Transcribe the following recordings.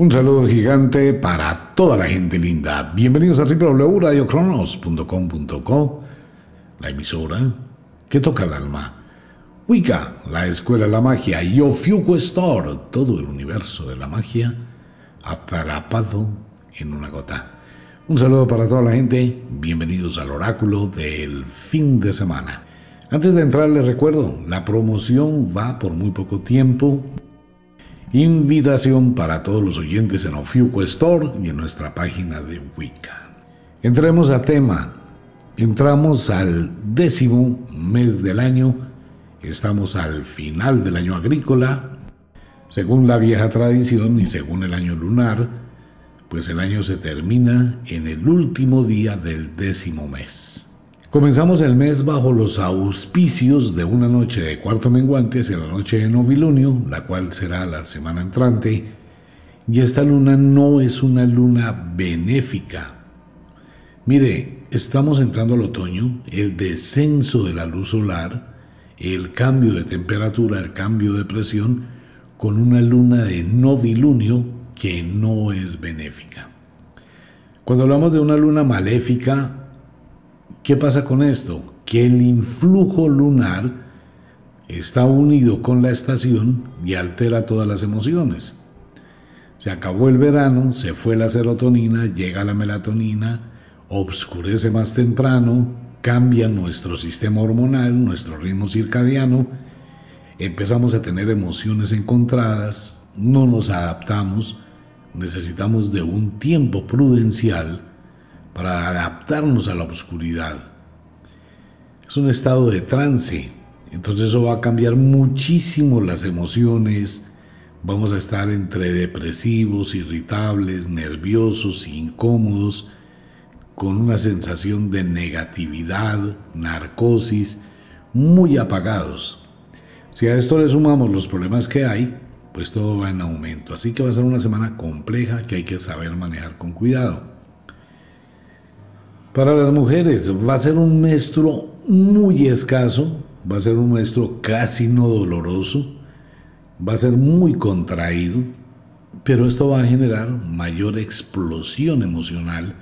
Un saludo gigante para toda la gente linda. Bienvenidos a www.radiocronos.com.co, la emisora que toca el alma. Wicca, la escuela de la magia, y Ofiuco Store, todo el universo de la magia atrapado en una gota. Un saludo para toda la gente, bienvenidos al oráculo del fin de semana. Antes de entrar les recuerdo, la promoción va por muy poco tiempo. Invitación para todos los oyentes en Ofiuco Store y en nuestra página de Wicca. Entremos a tema. Entramos al décimo mes del año. Estamos al final del año agrícola. Según la vieja tradición y según el año lunar, pues el año se termina en el último día del décimo mes. Comenzamos el mes bajo los auspicios de una noche de cuarto menguante hacia la noche de novilunio, la cual será la semana entrante, y esta luna no es una luna benéfica. Mire, estamos entrando al otoño, el descenso de la luz solar, el cambio de temperatura, el cambio de presión, con una luna de novilunio que no es benéfica. Cuando hablamos de una luna maléfica, ¿Qué pasa con esto? Que el influjo lunar está unido con la estación y altera todas las emociones. Se acabó el verano, se fue la serotonina, llega la melatonina, obscurece más temprano, cambia nuestro sistema hormonal, nuestro ritmo circadiano, empezamos a tener emociones encontradas, no nos adaptamos, necesitamos de un tiempo prudencial para adaptarnos a la oscuridad. Es un estado de trance, entonces eso va a cambiar muchísimo las emociones, vamos a estar entre depresivos, irritables, nerviosos, incómodos, con una sensación de negatividad, narcosis, muy apagados. Si a esto le sumamos los problemas que hay, pues todo va en aumento. Así que va a ser una semana compleja que hay que saber manejar con cuidado. Para las mujeres va a ser un maestro muy escaso, va a ser un maestro casi no doloroso, va a ser muy contraído, pero esto va a generar mayor explosión emocional,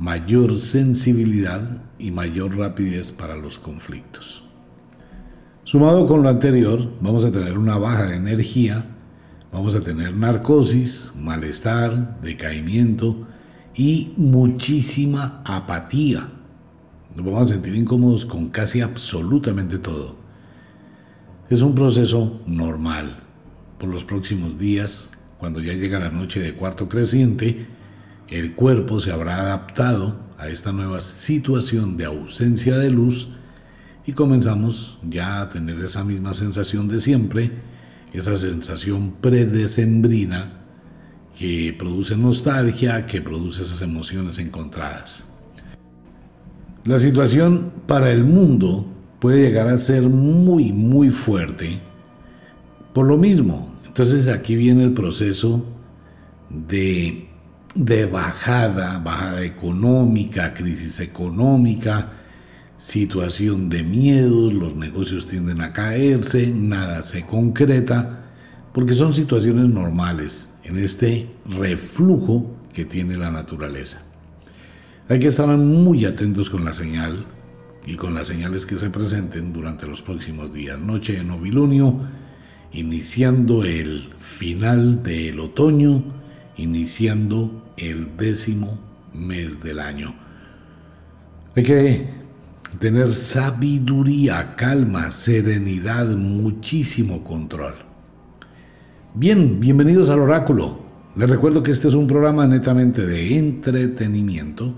mayor sensibilidad y mayor rapidez para los conflictos. Sumado con lo anterior, vamos a tener una baja de energía, vamos a tener narcosis, malestar, decaimiento, y muchísima apatía. Nos vamos a sentir incómodos con casi absolutamente todo. Es un proceso normal. Por los próximos días, cuando ya llega la noche de cuarto creciente, el cuerpo se habrá adaptado a esta nueva situación de ausencia de luz y comenzamos ya a tener esa misma sensación de siempre, esa sensación predecembrina que produce nostalgia, que produce esas emociones encontradas. La situación para el mundo puede llegar a ser muy, muy fuerte. Por lo mismo, entonces aquí viene el proceso de, bajada, bajada económica, crisis económica, situación de miedos, los negocios tienden a caerse, nada se concreta, porque son situaciones normales en este reflujo que tiene la naturaleza. Hay que estar muy atentos con la señal y con las señales que se presenten durante los próximos días. Noche de novilunio, iniciando el final del otoño, iniciando el décimo mes del año. Hay que tener sabiduría, calma, serenidad, muchísimo control. Bien, bienvenidos al oráculo. Les recuerdo que este es un programa netamente de entretenimiento.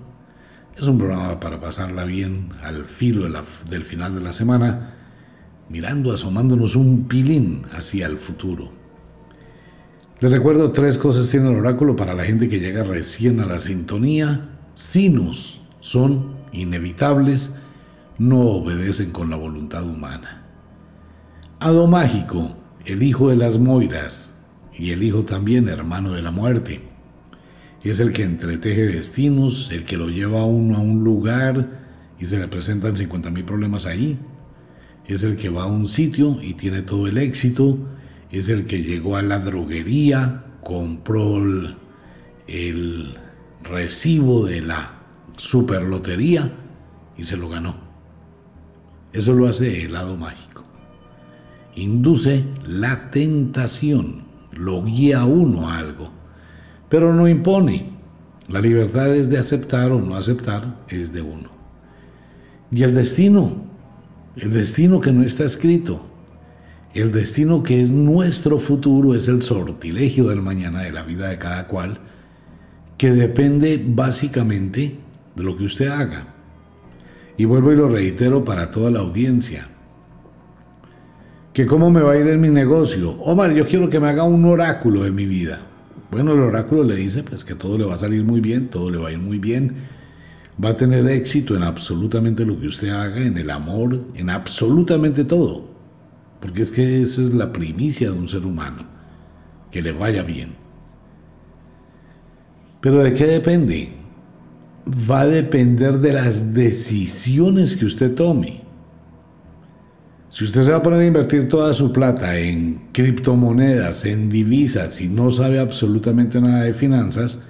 Es un programa para pasarla bien al filo del final de la semana, mirando, asomándonos un pilín hacia el futuro. Les recuerdo tres cosas tiene el oráculo para la gente que llega recién a la sintonía. Sinus son inevitables, no obedecen con la voluntad humana. Ado mágico el hijo de las Moiras y el hijo también hermano de la muerte. Es el que entreteje destinos, el que lo lleva a uno a un lugar y se le presentan 50 mil problemas ahí. Es el que va a un sitio y tiene todo el éxito. Es el que llegó a la droguería compró el, recibo de la superlotería y se lo ganó. Eso lo hace el lado mágico. Induce la tentación, lo guía uno a algo, pero no impone. La libertad es de aceptar o no aceptar, es de uno. Y el destino, el destino que no está escrito, el destino que es nuestro futuro es el sortilegio del mañana de la vida de cada cual, que depende básicamente de lo que usted haga. Y vuelvo y lo reitero para toda la audiencia. Que cómo me va a ir en mi negocio. Omar, yo quiero que me haga un oráculo de mi vida. Bueno, el oráculo le dice pues que todo le va a salir muy bien, todo le va a ir muy bien. Va a tener éxito en absolutamente lo que usted haga, en el amor, en absolutamente todo. Porque es que esa es la primicia de un ser humano, que le vaya bien. Pero ¿de qué depende? Va a depender de las decisiones que usted tome. Si usted se va a poner a invertir toda su plata en criptomonedas, en divisas y no sabe absolutamente nada de finanzas,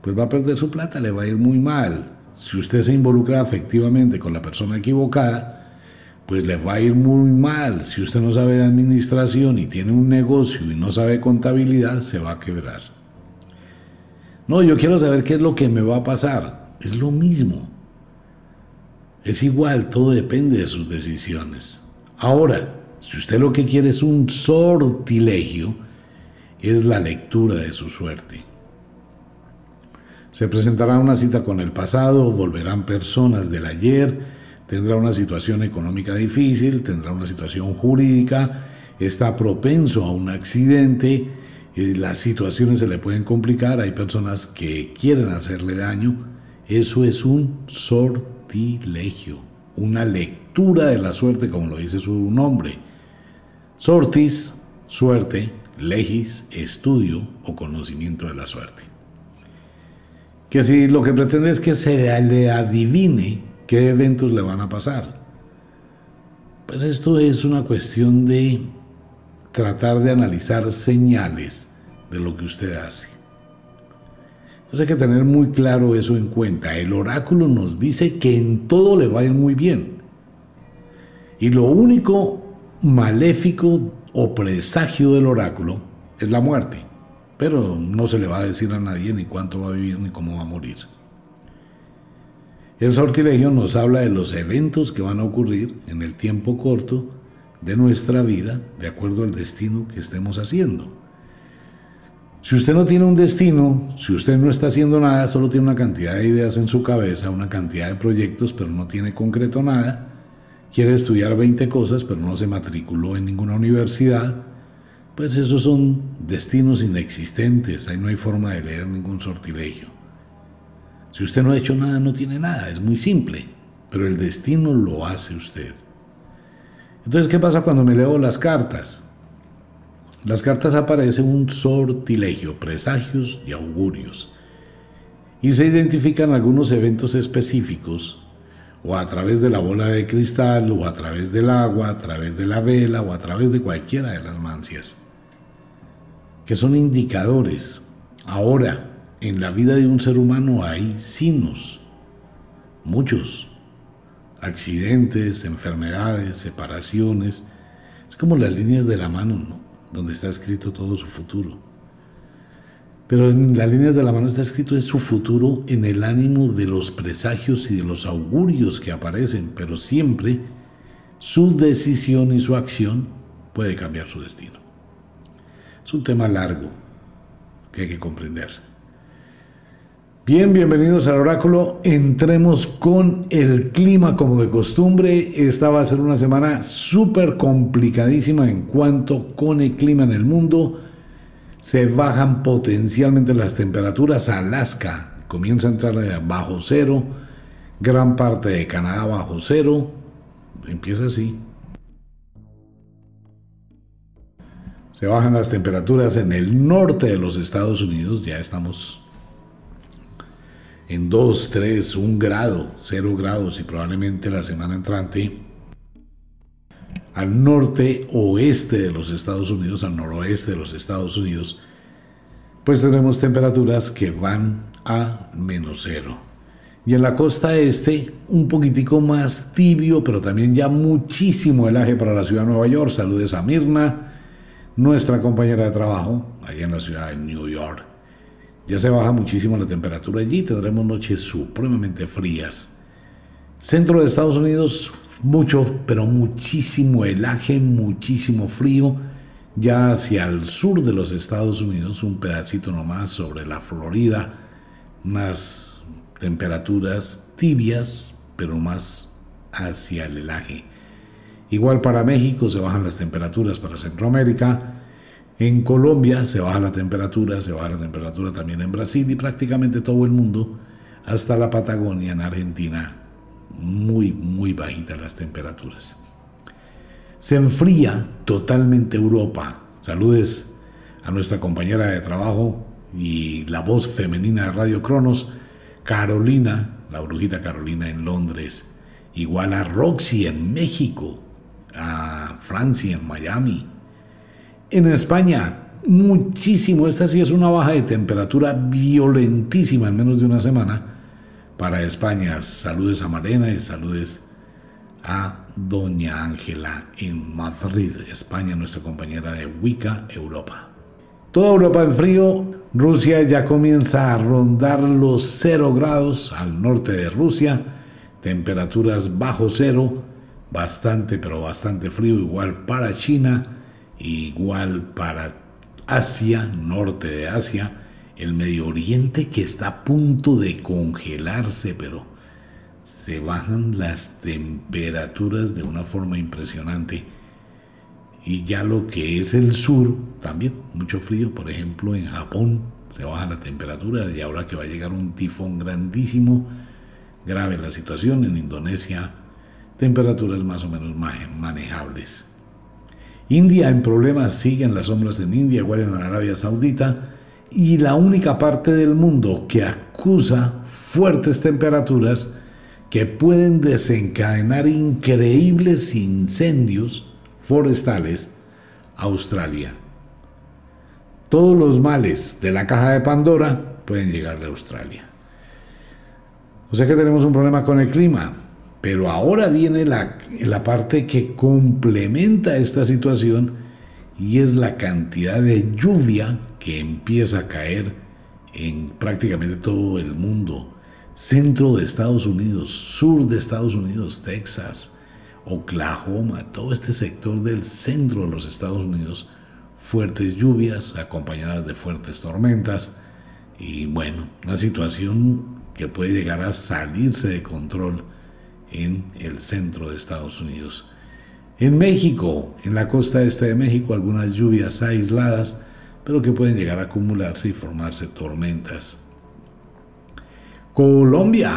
pues va a perder su plata, le va a ir muy mal. Si usted se involucra efectivamente con la persona equivocada, pues le va a ir muy mal. Si usted no sabe de administración y tiene un negocio y no sabe contabilidad, se va a quebrar. No, yo quiero saber qué es lo que me va a pasar. Es lo mismo. Es igual, todo depende de sus decisiones. Ahora, si usted lo que quiere es un sortilegio, es la lectura de su suerte. Se presentará una cita con el pasado, volverán personas del ayer, tendrá una situación económica difícil, tendrá una situación jurídica, está propenso a un accidente, y las situaciones se le pueden complicar, hay personas que quieren hacerle daño. Eso es un sortilegio, una lectura de la suerte, como lo dice su nombre. Sortis, suerte, legis, estudio o conocimiento de la suerte. Que si lo que pretende es que se le adivine ¿Qué eventos le van a pasar? Pues esto es una cuestión de tratar de analizar señales de lo que usted hace. Entonces hay que tener muy claro eso en cuenta. El oráculo nos dice que en todo le va a ir muy bien. Y lo único maléfico o presagio del oráculo es la muerte. Pero no se le va a decir a nadie ni cuánto va a vivir ni cómo va a morir. El sortilegio nos habla de los eventos que van a ocurrir en el tiempo corto de nuestra vida de acuerdo al destino que estemos haciendo. Si usted no tiene un destino, si usted no está haciendo nada, solo tiene una cantidad de ideas en su cabeza, una cantidad de proyectos, pero no tiene concreto nada, quiere estudiar 20 cosas, pero no se matriculó en ninguna universidad, pues esos son destinos inexistentes, ahí no hay forma de leer ningún sortilegio. Si usted no ha hecho nada, no tiene nada, es muy simple, pero el destino lo hace usted. Entonces, ¿qué pasa cuando me leo las cartas? Las cartas aparecen un sortilegio, presagios y augurios. Y se identifican algunos eventos específicos, o a través de la bola de cristal, o a través del agua, a través de la vela, o a través de cualquiera de las mancias, que son indicadores. Ahora, en la vida de un ser humano hay signos, muchos, accidentes, enfermedades, separaciones. Es como las líneas de la mano, ¿no? Donde está escrito todo su futuro. Pero en las líneas de la mano está escrito es su futuro en el ánimo de los presagios y de los augurios que aparecen, pero siempre su decisión y su acción puede cambiar su destino. Es un tema largo que hay que comprender. Bien, bienvenidos al oráculo. Entremos con el clima como de costumbre. Esta va a ser una semana súper complicadísima en cuanto con el clima en el mundo. Se bajan potencialmente las temperaturas. Alaska comienza a entrar bajo cero. Gran parte de Canadá bajo cero. Empieza así. Se bajan las temperaturas en el norte de los Estados Unidos. Ya estamos en 2, 3, 1 grado, 0 grados y probablemente la semana entrante al norte oeste de los Estados Unidos, al noroeste de los Estados Unidos, pues tenemos temperaturas que van a menos cero. Y en la costa este, un poquitico más tibio, pero también ya muchísimo helaje para la ciudad de Nueva York. Saludes a Mirna, nuestra compañera de trabajo, allá en la ciudad de New York. Ya se baja muchísimo la temperatura allí, tendremos noches supremamente frías. Centro de Estados Unidos, mucho, pero muchísimo helaje, muchísimo frío. Ya hacia el sur de los Estados Unidos, un pedacito nomás sobre la Florida, unas temperaturas tibias, pero más hacia el helaje. Igual para México se bajan las temperaturas para Centroamérica. En Colombia se baja la temperatura, se baja la temperatura también en Brasil y prácticamente todo el mundo, hasta la Patagonia en Argentina, muy, muy bajitas las temperaturas. Se enfría totalmente Europa. Saludes a nuestra compañera de trabajo y la voz femenina de Radio Cronos, Carolina, la brujita Carolina en Londres, igual a Roxy en México, a Francia en Miami. En España, muchísimo, esta sí es una baja de temperatura violentísima en menos de una semana para España. Saludes a Marena y saludes a Doña Ángela en Madrid, España, nuestra compañera de Wicca Europa. Toda Europa en frío, Rusia ya comienza a rondar los 0 grados al norte de Rusia, temperaturas bajo cero, bastante pero bastante frío, igual para China, igual para Asia, norte de Asia, el Medio Oriente que está a punto de congelarse, pero se bajan las temperaturas de una forma impresionante y ya lo que es el sur, también mucho frío, por ejemplo en Japón se baja la temperatura y ahora que va a llegar un tifón grandísimo, grave la situación, en Indonesia temperaturas más o menos manejables. India en problemas, siguen las sombras en India, igual en Arabia Saudita, y la única parte del mundo que acusa fuertes temperaturas que pueden desencadenar increíbles incendios forestales, Australia. Todos los males de la caja de Pandora pueden llegar a Australia. O sea que tenemos un problema con el clima, pero ahora viene la, la parte que complementa esta situación y es la cantidad de lluvia que empieza a caer en prácticamente todo el mundo. Centro de Estados Unidos, sur de Estados Unidos, Texas, Oklahoma, todo este sector del centro de los Estados Unidos, fuertes lluvias acompañadas de fuertes tormentas y bueno, una situación que puede llegar a salirse de control en el centro de Estados Unidos. En México, en la costa este de México, algunas lluvias aisladas, pero que pueden llegar a acumularse y formarse tormentas. Colombia,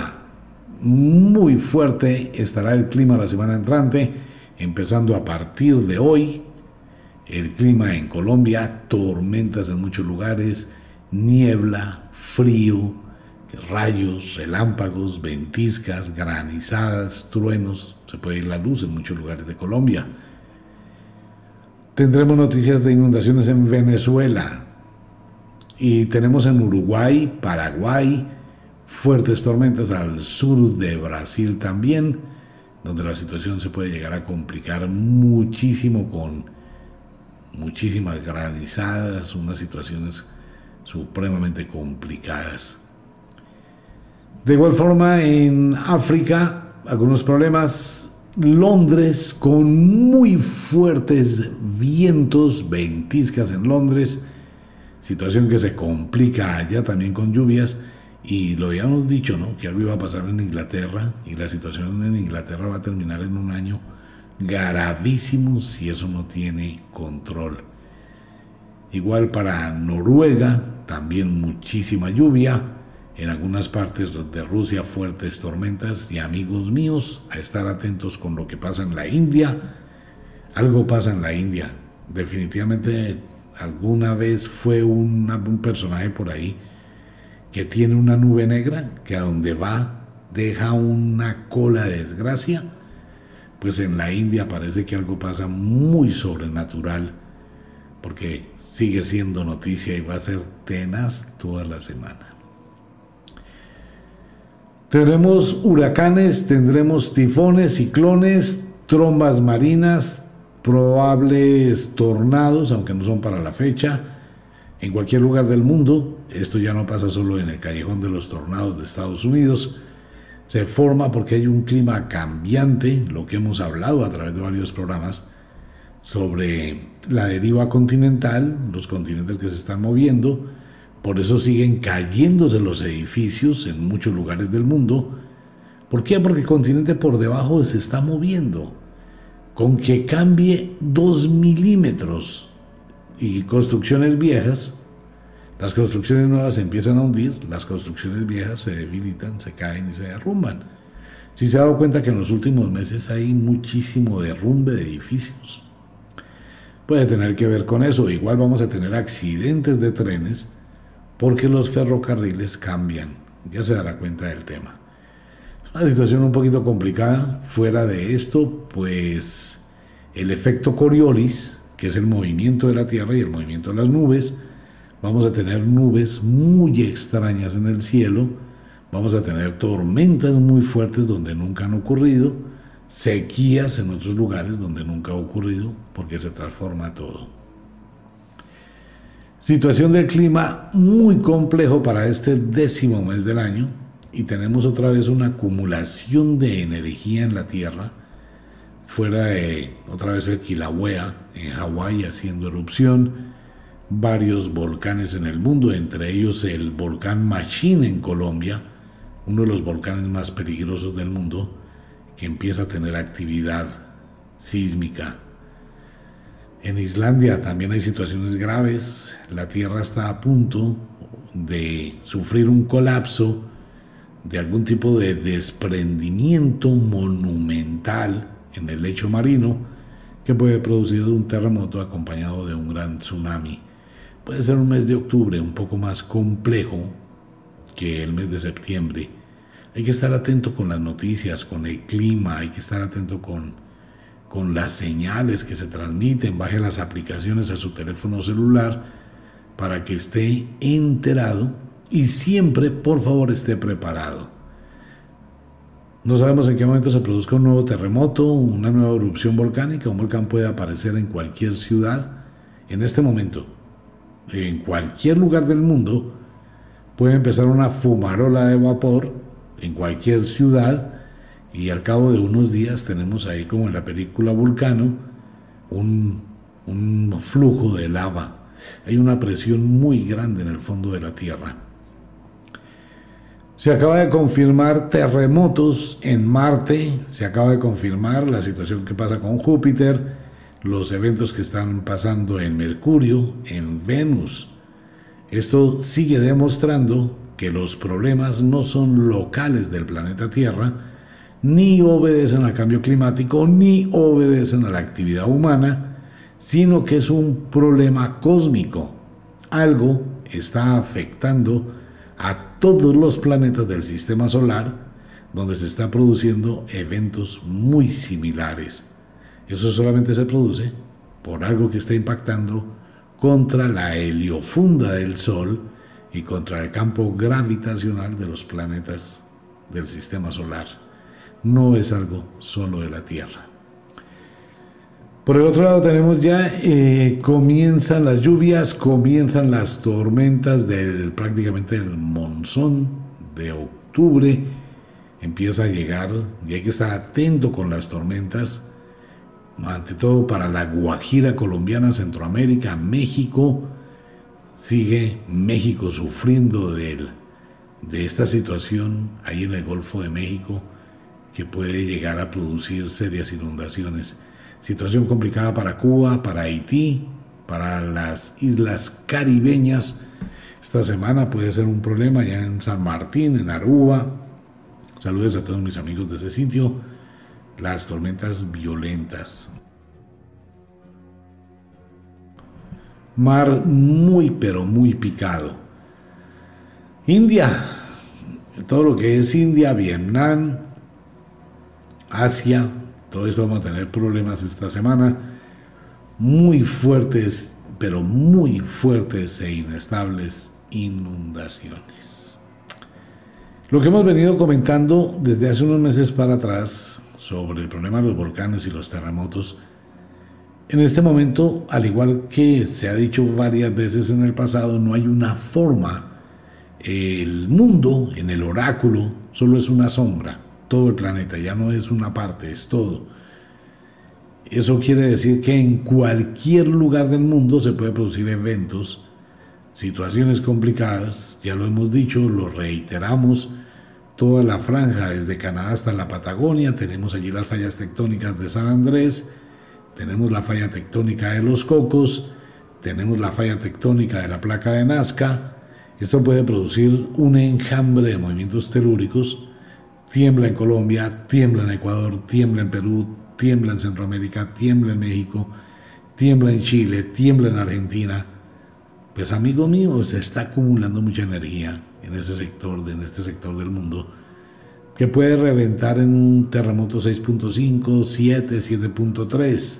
muy fuerte estará el clima la semana entrante, empezando a partir de hoy. El clima en Colombia, tormentas en muchos lugares, niebla, frío, rayos, relámpagos, ventiscas, granizadas, truenos. Se puede ir la luz en muchos lugares de Colombia. Tendremos noticias de inundaciones en Venezuela. Y tenemos en Uruguay, Paraguay, fuertes tormentas al sur de Brasil también, donde la situación se puede llegar a complicar muchísimo con muchísimas granizadas, unas situaciones supremamente complicadas. De igual forma, en África, algunos problemas. Londres con muy fuertes vientos, ventiscas en Londres, situación que se complica allá también con lluvias y lo habíamos dicho, ¿no? Que algo iba a pasar en Inglaterra y la situación en Inglaterra va a terminar en un año gravísimo si eso no tiene control. Igual para Noruega, también muchísima lluvia. En algunas partes de Rusia fuertes tormentas y amigos míos a estar atentos con lo que pasa en la India. Algo pasa en la India. Definitivamente alguna vez fue un personaje por ahí que tiene una nube negra que a donde va deja una cola de desgracia, pues en la India parece que algo pasa muy sobrenatural porque sigue siendo noticia y va a ser tenaz toda la semana. Tendremos huracanes, tendremos tifones, ciclones, trombas marinas, probables tornados, aunque no son para la fecha, en cualquier lugar del mundo. Esto ya no pasa solo en el callejón de los tornados de Estados Unidos. Se forma porque hay un clima cambiante, lo que hemos hablado a través de varios programas, sobre la deriva continental, los continentes que se están moviendo, por eso siguen cayéndose los edificios en muchos lugares del mundo. ¿Por qué? Porque el continente por debajo se está moviendo. Con que cambie dos milímetros y construcciones viejas, las construcciones nuevas se empiezan a hundir, las construcciones viejas se debilitan, se caen y se derrumban. Si se ha dado cuenta que en los últimos meses hay muchísimo derrumbe de edificios puede tener que ver con eso. Igual vamos a tener accidentes de trenes porque los ferrocarriles cambian. Ya se dará cuenta del tema. Es una situación un poquito complicada. Fuera de esto, pues el efecto Coriolis, que es el movimiento de la Tierra y el movimiento de las nubes, vamos a tener nubes muy extrañas en el cielo, vamos a tener tormentas muy fuertes donde nunca han ocurrido sequías en otros lugares donde nunca ha ocurrido porque se transforma todo. Situación del clima muy complejo para este décimo mes del año y tenemos otra vez una acumulación de energía en la Tierra fuera de otra vez el Kilauea en Hawái haciendo erupción, varios volcanes en el mundo, entre ellos el volcán Machine en Colombia, uno de los volcanes más peligrosos del mundo, que empieza a tener actividad sísmica. En Islandia también hay situaciones graves. La Tierra está a punto de sufrir un colapso de algún tipo de desprendimiento monumental en el lecho marino que puede producir un terremoto acompañado de un gran tsunami. Puede ser un mes de octubre un poco más complejo que el mes de septiembre hay que estar atento con las noticias, con el clima, hay que estar atento con, con las señales que se transmiten, baje las aplicaciones a su teléfono celular para que esté enterado y siempre, por favor, esté preparado. No sabemos en qué momento se produzca un nuevo terremoto, una nueva erupción volcánica, un volcán puede aparecer en cualquier ciudad. En este momento, en cualquier lugar del mundo, puede empezar una fumarola de vapor en cualquier ciudad y al cabo de unos días tenemos ahí como en la película Vulcano un, un flujo de lava. Hay una presión muy grande en el fondo de la Tierra. Se acaba de confirmar terremotos en Marte, se acaba de confirmar la situación que pasa con Júpiter, los eventos que están pasando en Mercurio, en Venus. Esto sigue demostrando que los problemas no son locales del planeta Tierra, ni obedecen al cambio climático, ni obedecen a la actividad humana, sino que es un problema cósmico. Algo está afectando a todos los planetas del sistema solar donde se está produciendo eventos muy similares. Eso solamente se produce por algo que está impactando contra la heliofunda del Sol y contra el campo gravitacional de los planetas del sistema solar. No es algo solo de la Tierra. Por el otro lado tenemos ya, eh, comienzan las lluvias, comienzan las tormentas del prácticamente el monzón de octubre, empieza a llegar y hay que estar atento con las tormentas, ante todo para la Guajira colombiana, Centroamérica, México, sigue México sufriendo de, de esta situación ahí en el Golfo de México que puede llegar a producir serias inundaciones. Situación complicada para Cuba, para Haití, para las islas caribeñas. Esta semana puede ser un problema ya en San Martín, en Aruba. Saludos a todos mis amigos de ese sitio. Las tormentas violentas. mar muy pero muy picado. India, todo lo que es India, Vietnam, Asia, todo esto vamos a tener problemas esta semana muy fuertes, pero muy fuertes e inestables inundaciones. Lo que hemos venido comentando desde hace unos meses para atrás sobre el problema de los volcanes y los terremotos, en este momento, al igual que se ha dicho varias veces en el pasado, no hay una forma. El mundo, en el oráculo, solo es una sombra. Todo el planeta ya no es una parte, es todo. Eso quiere decir que en cualquier lugar del mundo se puede producir eventos, situaciones complicadas, ya lo hemos dicho, lo reiteramos, toda la franja desde Canadá hasta la Patagonia, tenemos allí las fallas tectónicas de San Andrés, tenemos la falla tectónica de los Cocos, tenemos la falla tectónica de la placa de Nazca, esto puede producir un enjambre de movimientos telúricos, tiembla en Colombia, tiembla en Ecuador, tiembla en Perú, tiembla en Centroamérica, tiembla en México, tiembla en Chile, tiembla en Argentina. Pues amigo mío, se está acumulando mucha energía en ese sector, en este sector del mundo, que puede reventar en un terremoto 6.5, 7, 7.3.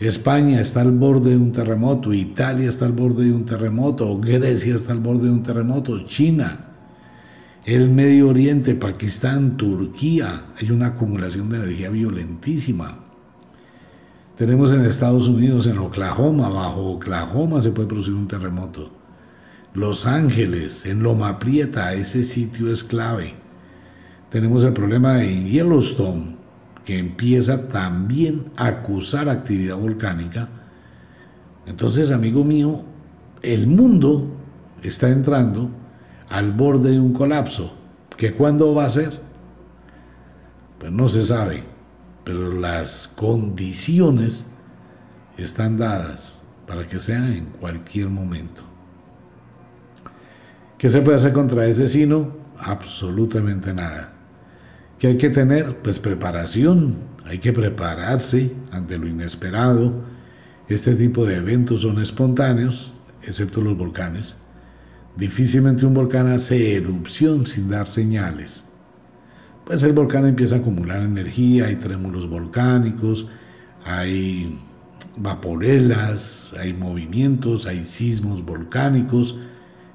España está al borde de un terremoto, Italia está al borde de un terremoto, Grecia está al borde de un terremoto, China el Medio Oriente, Pakistán, Turquía, hay una acumulación de energía violentísima. Tenemos en Estados Unidos, en Oklahoma, bajo Oklahoma se puede producir un terremoto. Los Ángeles, en Loma Prieta, ese sitio es clave. Tenemos el problema de Yellowstone, que empieza también a acusar actividad volcánica. Entonces, amigo mío, el mundo está entrando al borde de un colapso. ¿Que cuándo va a ser? Pues no se sabe, pero las condiciones están dadas para que sea en cualquier momento. ¿Qué se puede hacer contra ese sino? Absolutamente nada. ¿Qué hay que tener? Pues preparación. Hay que prepararse ante lo inesperado. Este tipo de eventos son espontáneos, excepto los volcanes. Difícilmente un volcán hace erupción sin dar señales. Pues el volcán empieza a acumular energía, hay trémulos volcánicos, hay vaporelas, hay movimientos, hay sismos volcánicos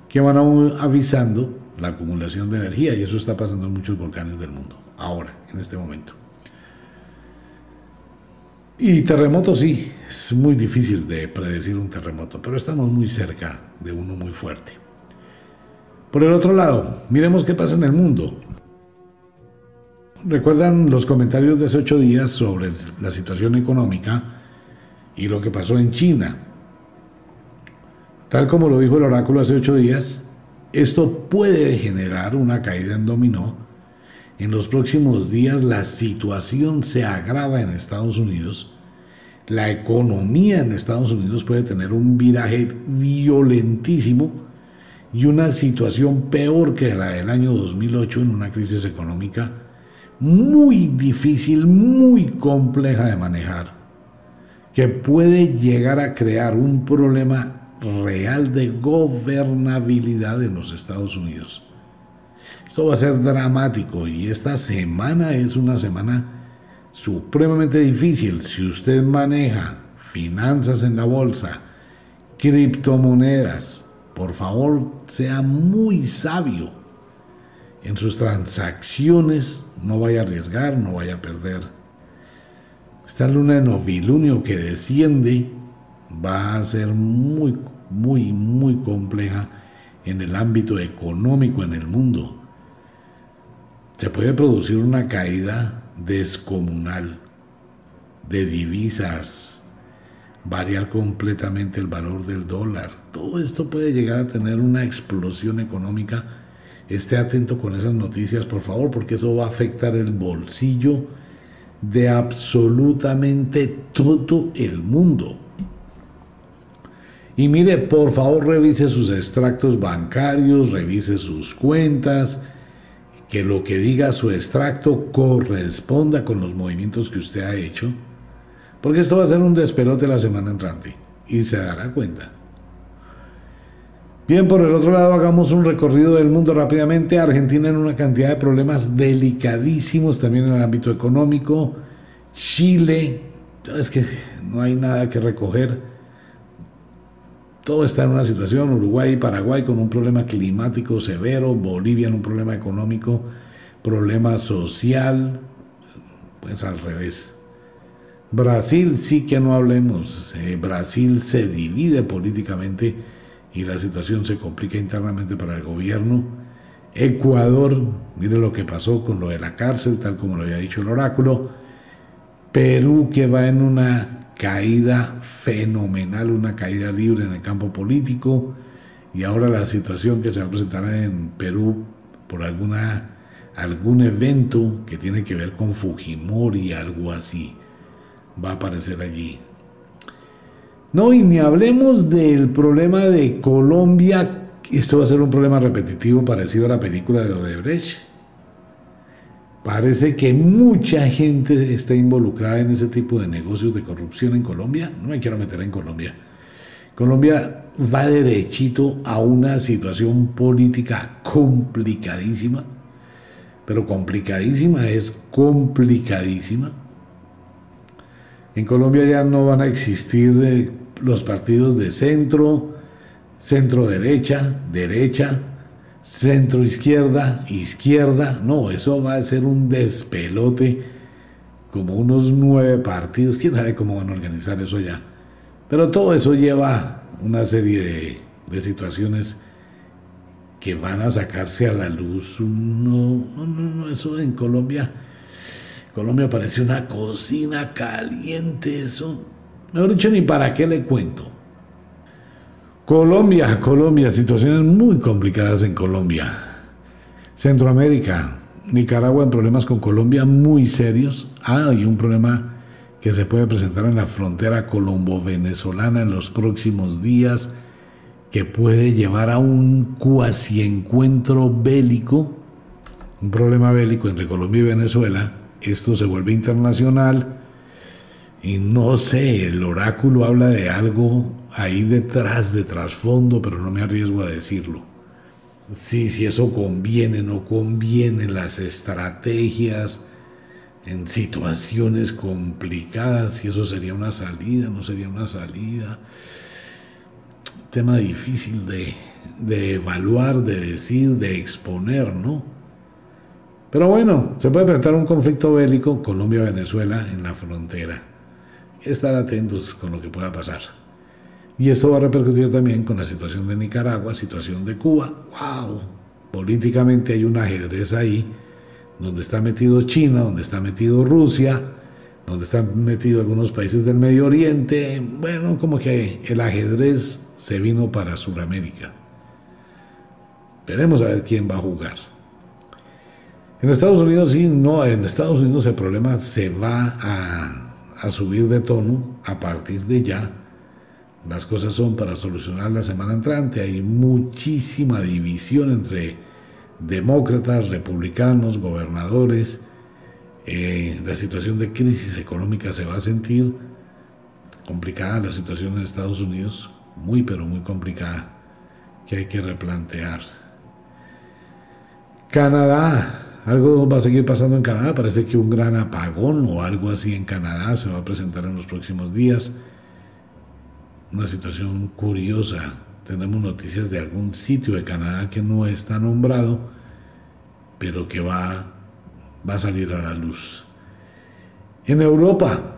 que van avisando la acumulación de energía y eso está pasando en muchos volcanes del mundo, ahora, en este momento. Y terremotos sí, es muy difícil de predecir un terremoto, pero estamos muy cerca de uno muy fuerte. Por el otro lado, miremos qué pasa en el mundo. ¿Recuerdan los comentarios de hace ocho días sobre la situación económica y lo que pasó en China? Tal como lo dijo el oráculo hace ocho días, esto puede generar una caída en dominó. En los próximos días la situación se agrava en Estados Unidos. La economía en Estados Unidos puede tener un viraje violentísimo y una situación peor que la del año 2008 en una crisis económica muy difícil, muy compleja de manejar, que puede llegar a crear un problema real de gobernabilidad en los Estados Unidos. Esto va a ser dramático y esta semana es una semana supremamente difícil. Si usted maneja finanzas en la bolsa, criptomonedas, por favor, sea muy sabio en sus transacciones, no vaya a arriesgar, no vaya a perder. Esta luna de novilunio que desciende va a ser muy, muy, muy compleja en el ámbito económico en el mundo. Se puede producir una caída descomunal de divisas, variar completamente el valor del dólar. Todo esto puede llegar a tener una explosión económica. Esté atento con esas noticias, por favor, porque eso va a afectar el bolsillo de absolutamente todo el mundo. Y mire, por favor, revise sus extractos bancarios, revise sus cuentas, que lo que diga su extracto corresponda con los movimientos que usted ha hecho porque esto va a ser un despelote la semana entrante. Y se dará cuenta. Bien, por el otro lado, hagamos un recorrido del mundo rápidamente. Argentina en una cantidad de problemas delicadísimos también en el ámbito económico. Chile, es que no hay nada que recoger. todo está en una situación, Uruguay y Paraguay con un problema climático severo, Bolivia en un problema económico, problema social, pues al revés. Brasil sí que no hablemos, eh, Brasil se divide políticamente y la situación se complica internamente para el gobierno. Ecuador, mire lo que pasó con lo de la cárcel, tal como lo había dicho el oráculo. Perú que va en una caída fenomenal, una caída libre en el campo político. Y ahora la situación que se va a presentar en Perú por alguna, algún evento que tiene que ver con Fujimori, algo así, va a aparecer allí. No, y ni hablemos del problema de Colombia. Esto va a ser un problema repetitivo parecido a la película de Odebrecht. Parece que mucha gente está involucrada en ese tipo de negocios de corrupción en Colombia. No me quiero meter en Colombia. Colombia va derechito a una situación política complicadísima, pero complicadísima es complicadísima. En Colombia ya no van a existir los partidos de centro, centro derecha, derecha, centro izquierda, izquierda. No, eso va a ser un despelote, como unos nueve partidos. Quién sabe cómo van a organizar eso ya. Pero todo eso lleva una serie de, situaciones que van a sacarse a la luz. No, no, no, eso en Colombia. Colombia parece una cocina caliente, eso Mejor dicho, ni para qué le cuento. Colombia, Colombia, situaciones muy complicadas en Colombia. Centroamérica, Nicaragua en problemas con Colombia muy serios. Ah, hay un problema que se puede presentar en la frontera colombo-venezolana en los próximos días que puede llevar a un cuasi encuentro bélico, un problema bélico entre Colombia y Venezuela. Esto se vuelve internacional y no sé, el oráculo habla de algo ahí detrás, de trasfondo, pero no me arriesgo a decirlo. Sí, si eso conviene, no conviene, las estrategias en situaciones complicadas, si eso sería una salida, no sería una salida. Tema difícil de, de evaluar, de decir, de exponer, ¿no? Pero bueno, se puede presentar un conflicto bélico Colombia-Venezuela en la frontera estar atentos con lo que pueda pasar. Y eso va a repercutir también con la situación de Nicaragua, situación de Cuba. ¡Wow! Políticamente hay un ajedrez ahí, donde está metido China, donde está metido Rusia, donde están metidos algunos países del Medio Oriente. Bueno, como que el ajedrez se vino para Sudamérica. Veremos a ver quién va a jugar. En Estados Unidos sí, no, en Estados Unidos el problema se va a subir de tono a partir de ya. Las cosas son para solucionar la semana entrante. Hay muchísima división entre demócratas, republicanos, gobernadores. Eh, la situación de crisis económica se va a sentir complicada. La situación en Estados Unidos, muy pero muy complicada, que hay que replantear. Canadá, algo va a seguir pasando en Canadá. Parece que un gran apagón o algo así en Canadá se va a presentar en los próximos días. Una situación curiosa. Tenemos noticias de algún sitio de Canadá que no está nombrado, pero que va, a salir a la luz. En Europa,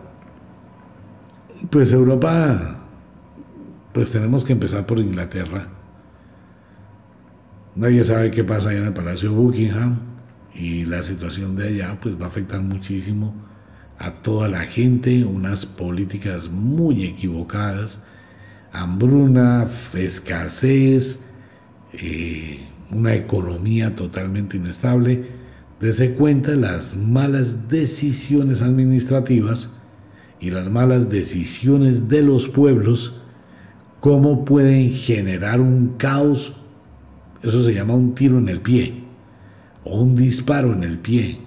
pues Europa, pues tenemos que empezar por Inglaterra. Nadie sabe qué pasa allá en el Palacio Buckingham y la situación de allá pues va a afectar muchísimo a toda la gente, unas políticas muy equivocadas, hambruna, escasez, eh, una economía totalmente inestable. Dese cuenta las malas decisiones administrativas y las malas decisiones de los pueblos, cómo pueden generar un caos, eso se llama un tiro en el pie o un disparo en el pie.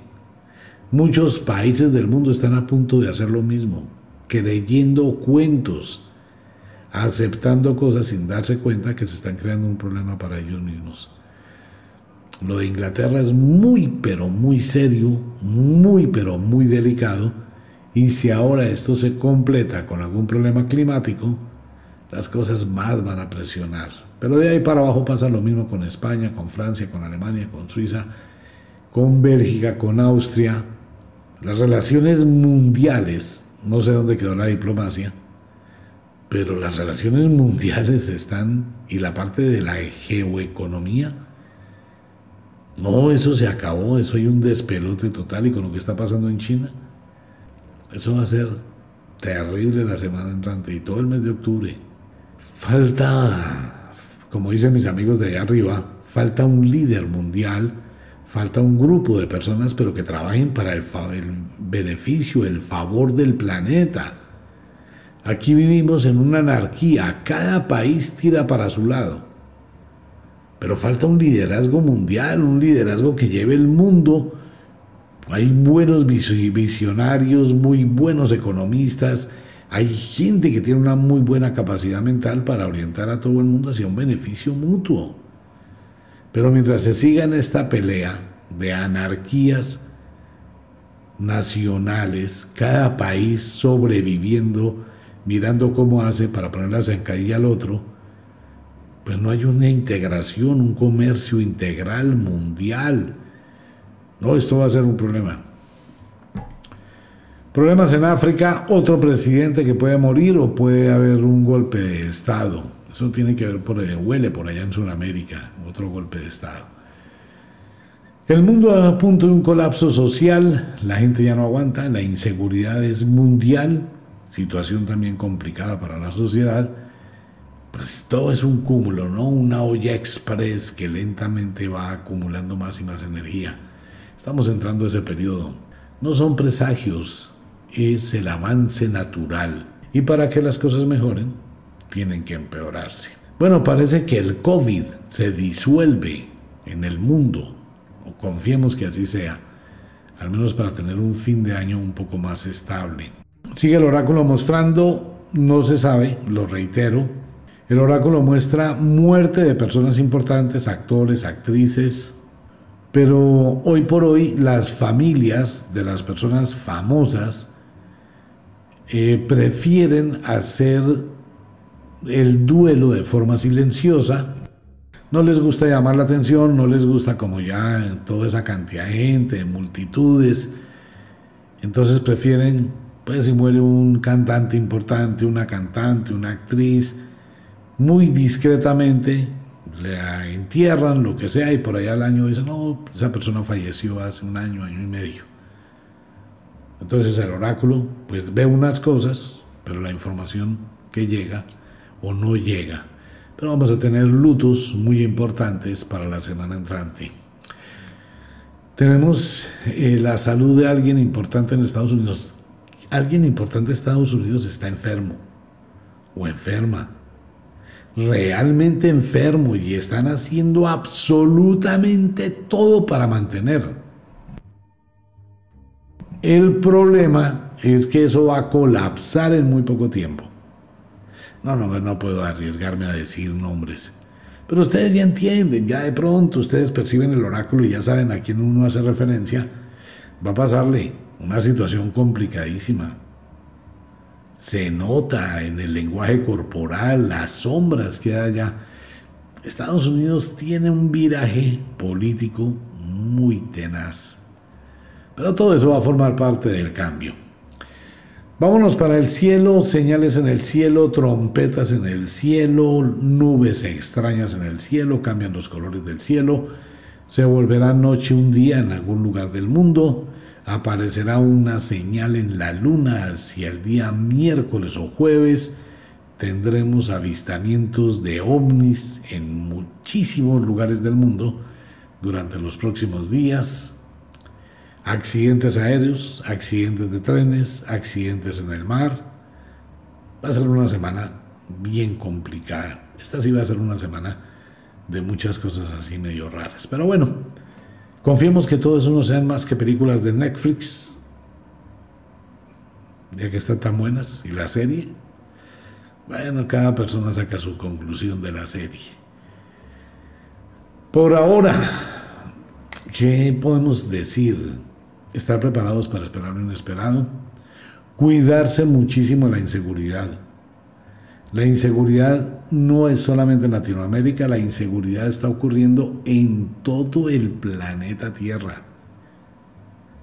Muchos países del mundo están a punto de hacer lo mismo, creyendo cuentos, aceptando cosas sin darse cuenta que se están creando un problema para ellos mismos. Lo de Inglaterra es muy, pero muy serio, muy, pero muy delicado, y si ahora esto se completa con algún problema climático, las cosas más van a presionar. Pero de ahí para abajo pasa lo mismo con España, con Francia, con Alemania, con Suiza, con Bélgica, con Austria. Las relaciones mundiales, no sé dónde quedó la diplomacia, pero las relaciones mundiales están, y la parte de la geoeconomía, no, eso se acabó, eso hay un despelote total y con lo que está pasando en China, eso va a ser terrible la semana entrante y todo el mes de octubre. Falta, como dicen mis amigos de allá arriba, falta un líder mundial, falta un grupo de personas, pero que trabajen para el, beneficio, el favor del planeta. Aquí vivimos en una anarquía, cada país tira para su lado. Pero falta un liderazgo mundial, un liderazgo que lleve el mundo. Hay buenos visionarios, muy buenos economistas, hay gente que tiene una muy buena capacidad mental para orientar a todo el mundo hacia un beneficio mutuo. Pero mientras se siga en esta pelea de anarquías nacionales, cada país sobreviviendo, mirando cómo hace para poner la zancadilla al otro, pues no hay una integración, un comercio integral mundial. No, esto va a ser un problema. Problemas en África, otro presidente que puede morir o puede haber un golpe de Estado. Eso tiene que ver por huele por allá en Sudamérica, otro golpe de Estado. El mundo a punto de un colapso social, la gente ya no aguanta, la inseguridad es mundial, situación también complicada para la sociedad pues todo es un cúmulo, ¿no? Una olla express que lentamente va acumulando más y más energía. Estamos entrando a ese periodo. No son presagios, es el avance natural. Y para que las cosas mejoren, tienen que empeorarse. Bueno, parece que el COVID se disuelve en el mundo, o confiemos que así sea, al menos para tener un fin de año un poco más estable. Sigue el oráculo mostrando, no se sabe, lo reitero, el oráculo muestra muerte de personas importantes, actores, actrices, pero hoy por hoy las familias de las personas famosas eh, prefieren hacer el duelo de forma silenciosa. No les gusta llamar la atención, no les gusta como ya toda esa cantidad de gente, multitudes. Entonces prefieren, pues si muere un cantante importante, una cantante, una actriz, muy discretamente, le entierran, lo que sea, y por allá al año dicen, no, esa persona falleció hace un año, año y medio. Entonces el oráculo, pues ve unas cosas, pero la información que llega o no llega. Pero vamos a tener lutos muy importantes para la semana entrante. Tenemos eh, la salud de alguien importante en Estados Unidos. Alguien importante en Estados Unidos está enfermo o enferma realmente enfermo y están haciendo absolutamente todo para mantener. El problema es que eso va a colapsar en muy poco tiempo. No, no, no puedo arriesgarme a decir nombres. Pero ustedes ya entienden, ya de pronto ustedes perciben el oráculo y ya saben a quién uno hace referencia. Va a pasarle una situación complicadísima se nota en el lenguaje corporal, las sombras que hay allá. Estados Unidos tiene un viraje político muy tenaz. Pero todo eso va a formar parte del cambio. Vámonos para el cielo, señales en el cielo, trompetas en el cielo, nubes extrañas en el cielo, cambian los colores del cielo, se volverá noche un día en algún lugar del mundo, aparecerá una señal en la luna hacia el día miércoles o jueves. Tendremos avistamientos de ovnis en muchísimos lugares del mundo durante los próximos días. Accidentes aéreos, accidentes de trenes, accidentes en el mar. Va a ser una semana bien complicada. Esta sí va a ser una semana de muchas cosas así medio raras. Pero bueno, Confiemos que todo eso no sean más que películas de Netflix, ya que están tan buenas, y la serie. Bueno, cada persona saca su conclusión de la serie. Por ahora, ¿qué podemos decir? Estar preparados para esperar lo inesperado, cuidarse muchísimo de la inseguridad. La inseguridad no es solamente en Latinoamérica, la inseguridad está ocurriendo en todo el planeta Tierra.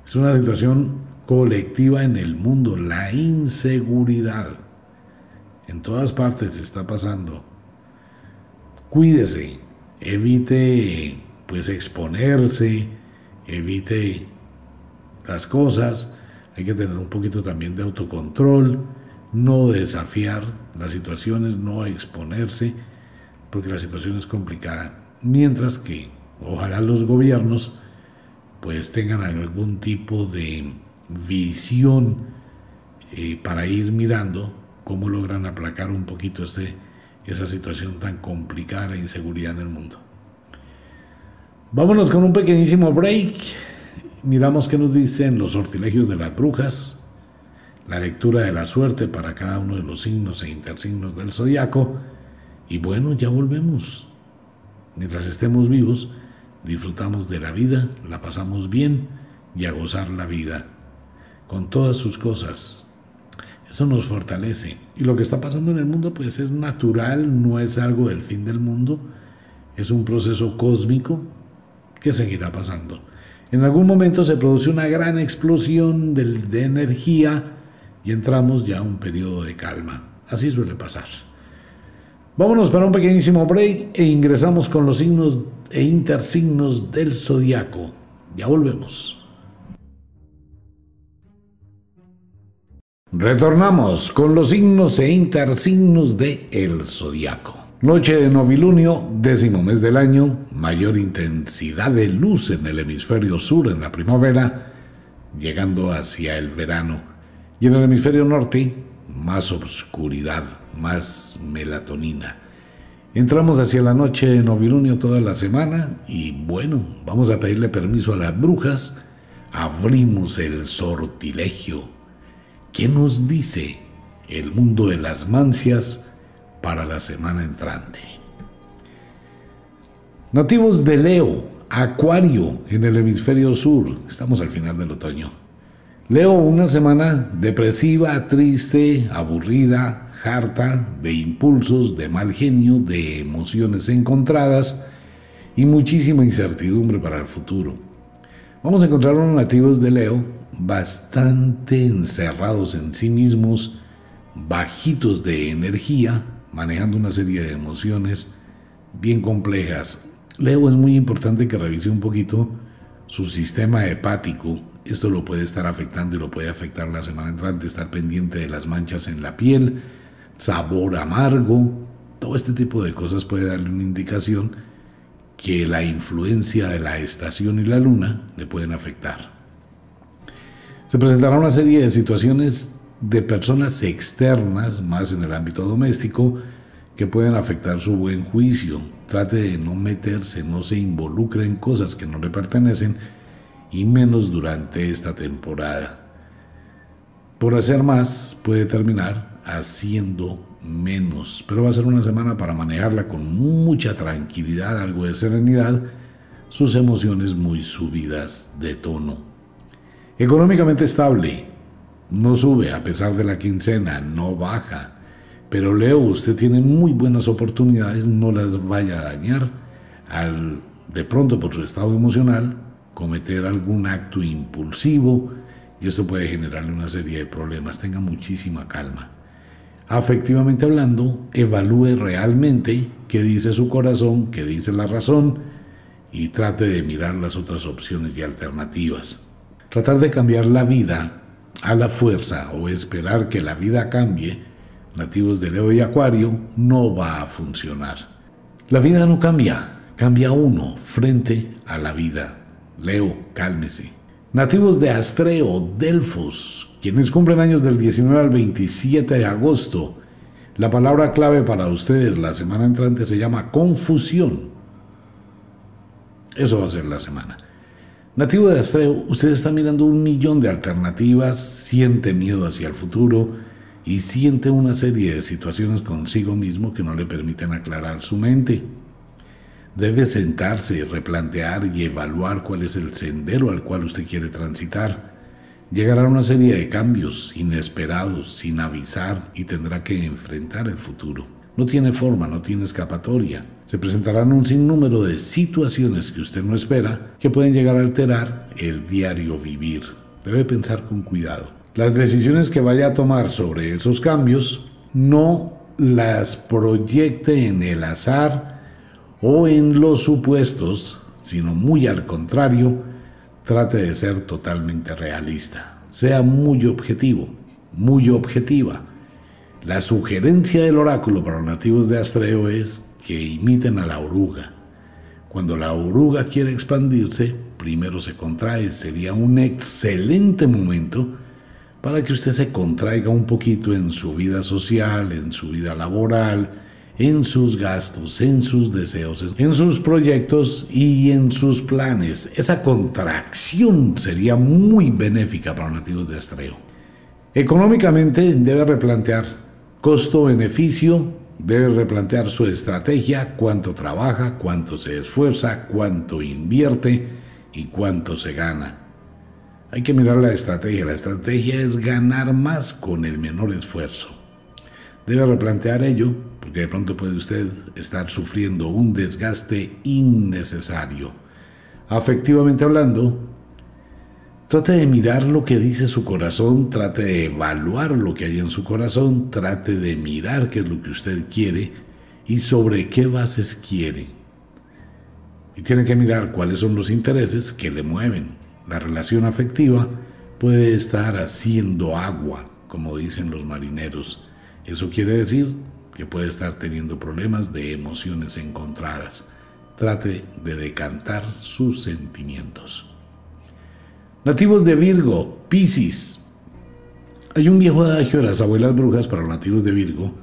Es una situación colectiva en el mundo, la inseguridad. En todas partes está pasando. Cuídese, evite pues exponerse, evite las cosas, hay que tener un poquito también de autocontrol, no desafiar las situaciones, no exponerse, porque la situación es complicada. Mientras que ojalá los gobiernos pues tengan algún tipo de visión eh, para ir mirando cómo logran aplacar un poquito este, esa situación tan complicada, la inseguridad en el mundo. Vámonos con un pequeñísimo break. Miramos qué nos dicen los sortilegios de las brujas, la lectura de la suerte para cada uno de los signos e intersignos del zodiaco. Y bueno, ya volvemos. Mientras estemos vivos, disfrutamos de la vida, la pasamos bien y a gozar la vida con todas sus cosas. Eso nos fortalece. Y lo que está pasando en el mundo pues es natural, no es algo del fin del mundo, es un proceso cósmico que seguirá pasando. En algún momento se produce una gran explosión de, energía y entramos ya a un periodo de calma. Así suele pasar. Vámonos para un pequeñísimo break e ingresamos con los signos e intersignos del zodiaco. Ya volvemos. Retornamos con los signos e intersignos de el zodiaco. Noche de novilunio, décimo mes del año, mayor intensidad de luz en el hemisferio sur en la primavera, llegando hacia el verano. Y en el hemisferio norte, más obscuridad, más melatonina. Entramos hacia la noche de novilunio toda la semana y bueno, vamos a pedirle permiso a las brujas. Abrimos el sortilegio. ¿Qué nos dice el mundo de las mancias? Para la semana entrante. Nativos de Leo, Acuario en el hemisferio sur. Estamos al final del otoño. Leo, una semana depresiva, triste, aburrida, harta, de impulsos, de mal genio, de emociones encontradas y muchísima incertidumbre para el futuro. Vamos a encontrar unos nativos de Leo bastante encerrados en sí mismos, bajitos de energía, manejando una serie de emociones bien complejas. Leo es muy importante que revise un poquito su sistema hepático. Esto lo puede estar afectando y lo puede afectar la semana entrante, estar pendiente de las manchas en la piel, sabor amargo, todo este tipo de cosas puede darle una indicación que la influencia de la estación y la luna le pueden afectar. Se presentará una serie de situaciones de personas externas, más en el ámbito doméstico, que pueden afectar su buen juicio. Trate de no meterse, no se involucre en cosas que no le pertenecen y menos durante esta temporada. Por hacer más puede terminar haciendo menos, pero va a ser una semana para manejarla con mucha tranquilidad, algo de serenidad, sus emociones muy subidas de tono. Económicamente estable, no sube a pesar de la quincena, no baja. Pero Leo, usted tiene muy buenas oportunidades, no las vaya a dañar al de pronto por su estado emocional cometer algún acto impulsivo y esto puede generarle una serie de problemas. Tenga muchísima calma. Afectivamente hablando, evalúe realmente qué dice su corazón, qué dice la razón y trate de mirar las otras opciones y alternativas. Tratar de cambiar la vida a la fuerza o esperar que la vida cambie, nativos de Leo y Acuario, no va a funcionar. La vida no cambia, cambia uno frente a la vida. Leo, cálmese. Nativos de Astreo, Delfos, quienes cumplen años del 19 al 27 de agosto, la palabra clave para ustedes la semana entrante se llama confusión. Eso va a ser la semana. Nativo de Astreo, usted está mirando un millón de alternativas, siente miedo hacia el futuro y siente una serie de situaciones consigo mismo que no le permiten aclarar su mente. Debe sentarse, replantear y evaluar cuál es el sendero al cual usted quiere transitar. Llegará una serie de cambios inesperados, sin avisar, y tendrá que enfrentar el futuro. No tiene forma, no tiene escapatoria. Se presentarán un sinnúmero de situaciones que usted no espera que pueden llegar a alterar el diario vivir. Debe pensar con cuidado. Las decisiones que vaya a tomar sobre esos cambios no las proyecte en el azar o en los supuestos, sino muy al contrario, trate de ser totalmente realista. Sea muy objetivo, muy objetiva. La sugerencia del oráculo para los nativos de Astreo es que imiten a la oruga. Cuando la oruga quiere expandirse, primero se contrae. Sería un excelente momento para que usted se contraiga un poquito en su vida social, en su vida laboral, en sus gastos, en sus deseos, en sus proyectos y en sus planes. Esa contracción sería muy benéfica para nativos de Astreo. Económicamente debe replantear costo-beneficio, debe replantear su estrategia, cuánto trabaja, cuánto se esfuerza, cuánto invierte y cuánto se gana. Hay que mirar la estrategia. La estrategia es ganar más con el menor esfuerzo. Debe replantear ello porque de pronto puede usted estar sufriendo un desgaste innecesario. Afectivamente hablando, trate de mirar lo que dice su corazón, trate de evaluar lo que hay en su corazón, trate de mirar qué es lo que usted quiere y sobre qué bases quiere. Y tiene que mirar cuáles son los intereses que le mueven. La relación afectiva puede estar haciendo agua, como dicen los marineros. Eso quiere decir que puede estar teniendo problemas de emociones encontradas. Trate de decantar sus sentimientos. Nativos de Virgo, Piscis. Hay un viejo adagio de las abuelas brujas para los nativos de Virgo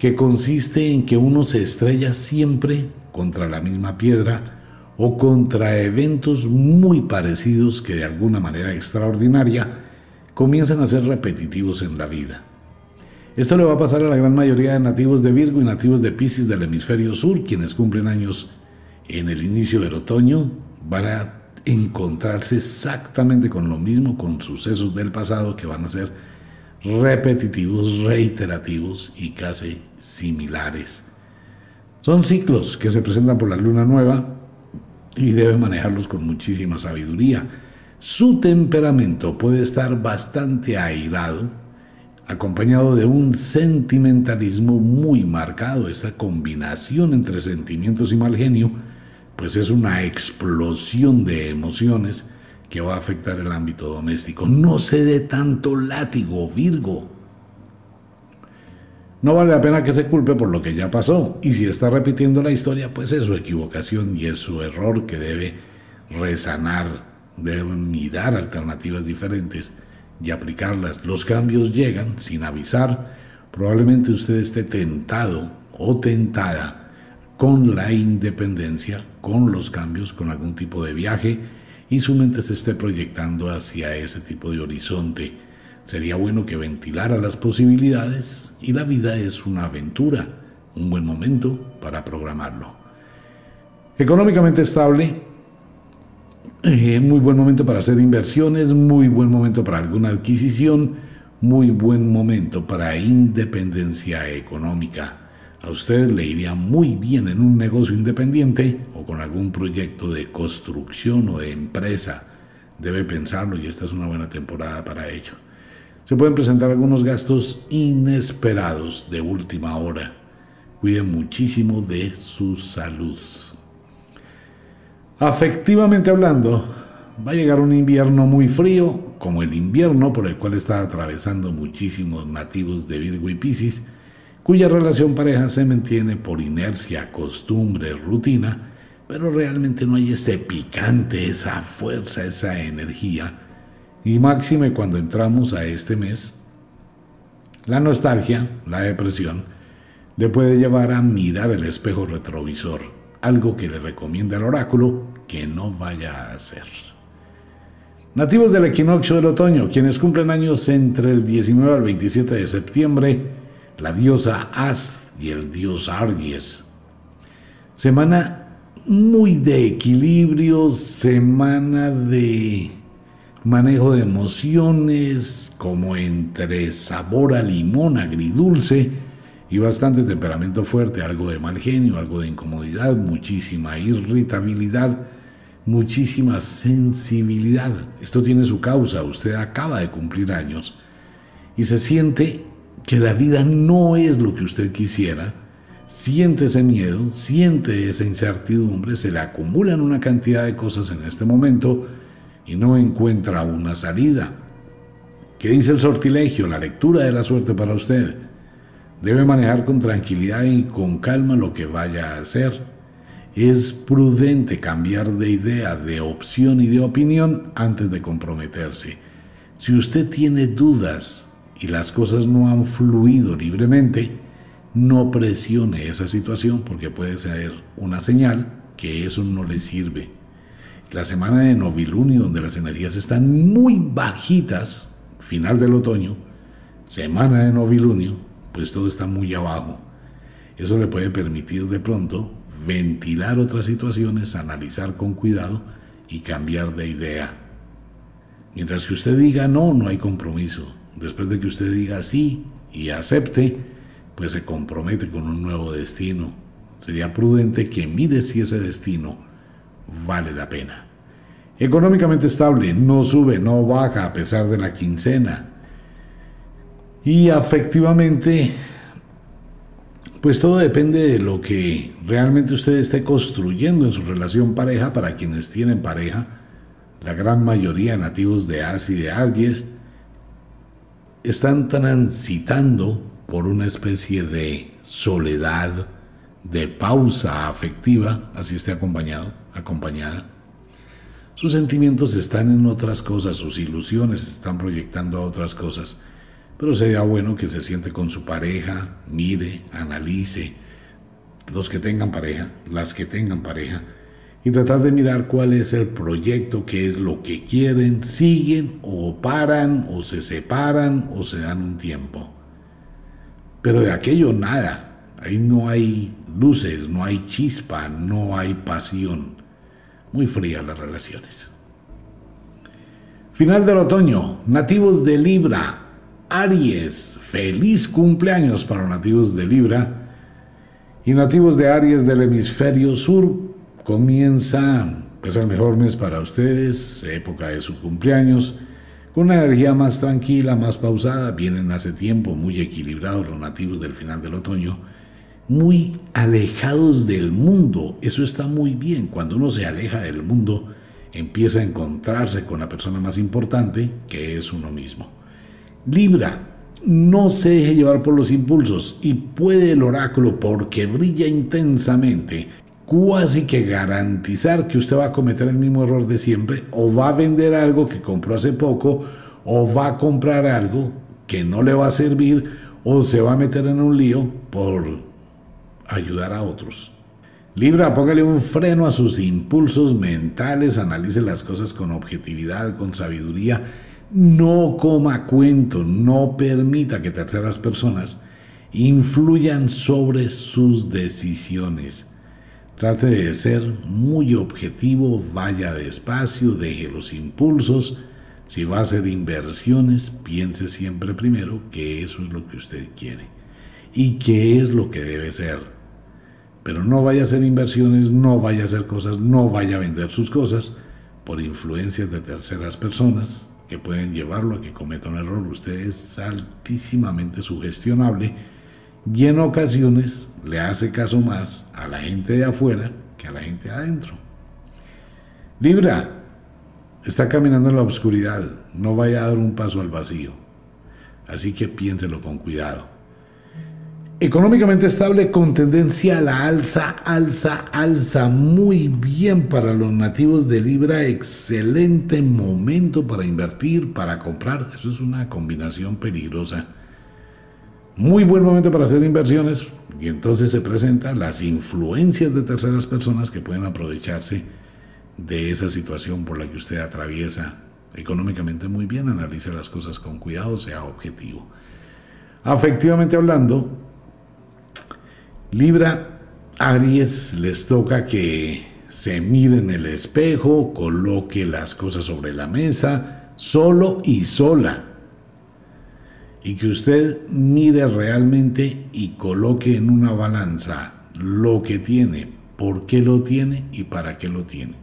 que consiste en que uno se estrella siempre contra la misma piedra o contra eventos muy parecidos que de alguna manera extraordinaria comienzan a ser repetitivos en la vida. Esto le va a pasar a la gran mayoría de nativos de Virgo y nativos de Pisces del hemisferio sur, quienes cumplen años en el inicio del otoño, van a encontrarse exactamente con lo mismo, con sucesos del pasado que van a ser repetitivos, reiterativos y casi similares. Son ciclos que se presentan por la luna nueva y debe manejarlos con muchísima sabiduría. Su temperamento puede estar bastante airado, acompañado de un sentimentalismo muy marcado. Esa combinación entre sentimientos y mal genio, pues es una explosión de emociones que va a afectar el ámbito doméstico. No se dé tanto látigo, Virgo. No vale la pena que se culpe por lo que ya pasó. Y si está repitiendo la historia, pues es su equivocación y es su error que debe resanar, debe mirar alternativas diferentes y aplicarlas. Los cambios llegan sin avisar. Probablemente usted esté tentado o tentada con la independencia, con los cambios, con algún tipo de viaje y su mente se esté proyectando hacia ese tipo de horizonte. Sería bueno que ventilara las posibilidades y la vida es una aventura, un buen momento para programarlo. Económicamente estable, eh, muy buen momento para hacer inversiones, muy buen momento para alguna adquisición, muy buen momento para independencia económica. A usted le iría muy bien en un negocio independiente o con algún proyecto de construcción o de empresa. Debe pensarlo y esta es una buena temporada para ello. Se pueden presentar algunos gastos inesperados de última hora. Cuide muchísimo de su salud. Afectivamente hablando, va a llegar un invierno muy frío, como el invierno por el cual está atravesando muchísimos nativos de Virgo y Piscis, cuya relación pareja se mantiene por inercia, costumbre, rutina, pero realmente no hay ese picante, esa fuerza, esa energía. Y máxime cuando entramos a este mes, la nostalgia, la depresión, le puede llevar a mirar el espejo retrovisor algo que le recomienda el oráculo que no vaya a hacer. Nativos del equinoccio del otoño, quienes cumplen años entre el 19 al 27 de septiembre, la diosa As y el dios Argies. Semana muy de equilibrio, semana de manejo de emociones como entre sabor a limón, agridulce y bastante temperamento fuerte, algo de mal genio, algo de incomodidad, muchísima irritabilidad, muchísima sensibilidad. Esto tiene su causa, usted acaba de cumplir años y se siente que la vida no es lo que usted quisiera, siente ese miedo, siente esa incertidumbre, se le acumulan una cantidad de cosas en este momento y no encuentra una salida. ¿Qué dice el sortilegio, la lectura de la suerte para usted? Debe manejar con tranquilidad y con calma lo que vaya a hacer. Es prudente cambiar de idea, de opción y de opinión antes de comprometerse. Si usted tiene dudas y las cosas no han fluido libremente, no presione esa situación porque puede ser una señal que eso no le sirve. La semana de novilunio, donde las energías están muy bajitas, final del otoño, semana de novilunio, pues todo está muy abajo. Eso le puede permitir de pronto ventilar otras situaciones, analizar con cuidado y cambiar de idea. Mientras que usted diga no, no hay compromiso. Después de que usted diga sí y acepte, pues se compromete con un nuevo destino. Sería prudente que mire si ese destino vale la pena. Económicamente estable, no sube, no baja a pesar de la quincena. Y afectivamente, pues todo depende de lo que realmente usted esté construyendo en su relación pareja para quienes tienen pareja. La gran mayoría nativos de Asia y de Aries están transitando por una especie de soledad, de pausa afectiva, así esté acompañado, acompañada. Sus sentimientos están en otras cosas, sus ilusiones están proyectando a otras cosas, pero sería bueno que se siente con su pareja, mire, analice, los que tengan pareja, las que tengan pareja, y tratar de mirar cuál es el proyecto, qué es lo que quieren, siguen o paran o se separan o se dan un tiempo. Pero de aquello nada, ahí no hay luces, no hay chispa, no hay pasión. Muy frías las relaciones. Final del otoño, nativos de Libra, Aries, feliz cumpleaños para nativos de Libra y nativos de Aries del hemisferio sur, comienza, pues el mejor mes para ustedes, época de su cumpleaños, con una energía más tranquila, más pausada, vienen hace tiempo muy equilibrados los nativos del final del otoño, muy alejados del mundo, eso está muy bien, cuando uno se aleja del mundo, empieza a encontrarse con la persona más importante, que es uno mismo. Libra, no se deje llevar por los impulsos y puede el oráculo, porque brilla intensamente, cuasi que garantizar que usted va a cometer el mismo error de siempre, o va a vender algo que compró hace poco, o va a comprar algo que no le va a servir, o se va a meter en un lío por ayudar a otros. Libra, póngale un freno a sus impulsos mentales, analice las cosas con objetividad, con sabiduría, no coma cuento, no permita que terceras personas influyan sobre sus decisiones. Trate de ser muy objetivo, vaya despacio, deje los impulsos. Si va a hacer inversiones, piense siempre primero que eso es lo que usted quiere y qué es lo que debe ser. Pero no vaya a hacer inversiones, no vaya a hacer cosas, no vaya a vender sus cosas por influencias de terceras personas que pueden llevarlo a que cometa un error. Usted es altísimamente sugestionable y en ocasiones le hace caso más a la gente de afuera que a la gente de adentro. Libra, está caminando en la oscuridad, no vaya a dar un paso al vacío, así que piénselo con cuidado. Económicamente estable con tendencia a la alza, alza, alza, muy bien para los nativos de Libra, excelente momento para invertir, para comprar, eso es una combinación peligrosa muy buen momento para hacer inversiones y entonces se presentan las influencias de terceras personas que pueden aprovecharse de esa situación por la que usted atraviesa económicamente muy bien, analice las cosas con cuidado, sea objetivo. Afectivamente hablando, Libra, Aries les toca que se mire en el espejo, coloque las cosas sobre la mesa, solo y sola. Y que usted mire realmente y coloque en una balanza lo que tiene, por qué lo tiene y para qué lo tiene.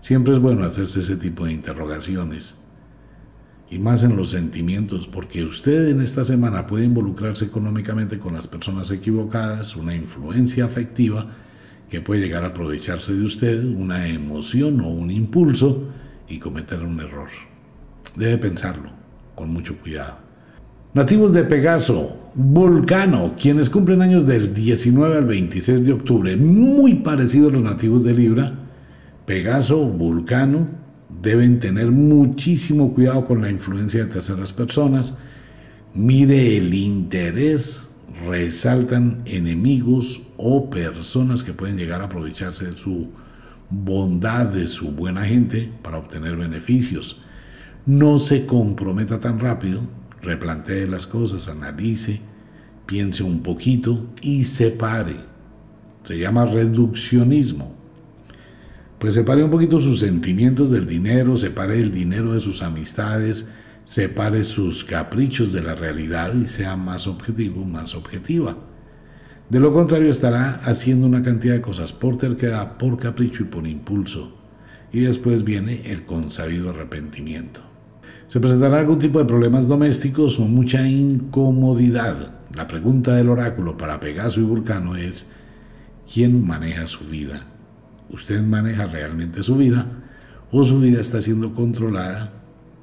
Siempre es bueno hacerse ese tipo de interrogaciones. Y más en los sentimientos, porque usted en esta semana puede involucrarse económicamente con las personas equivocadas, una influencia afectiva que puede llegar a aprovecharse de usted, una emoción o un impulso y cometer un error. Debe pensarlo con mucho cuidado. Nativos de Pegaso, Vulcano, quienes cumplen años del 19 al 26 de octubre, muy parecidos a los nativos de Libra, Pegaso, Vulcano, deben tener muchísimo cuidado con la influencia de terceras personas. Mire el interés, resaltan enemigos o personas que pueden llegar a aprovecharse de su bondad, de su buena gente para obtener beneficios. No se comprometa tan rápido, replantee las cosas, analice, piense un poquito y separe. Se llama reduccionismo. Pues separe un poquito sus sentimientos del dinero, separe el dinero de sus amistades, separe sus caprichos de la realidad y sea más objetivo, más objetiva. De lo contrario estará haciendo una cantidad de cosas por terquedad, por capricho y por impulso. Y después viene el consabido arrepentimiento. Se presentará algún tipo de problemas domésticos o mucha incomodidad. La pregunta del oráculo para Pegaso y Vulcano es, ¿quién maneja su vida? ¿Usted maneja realmente su vida o su vida está siendo controlada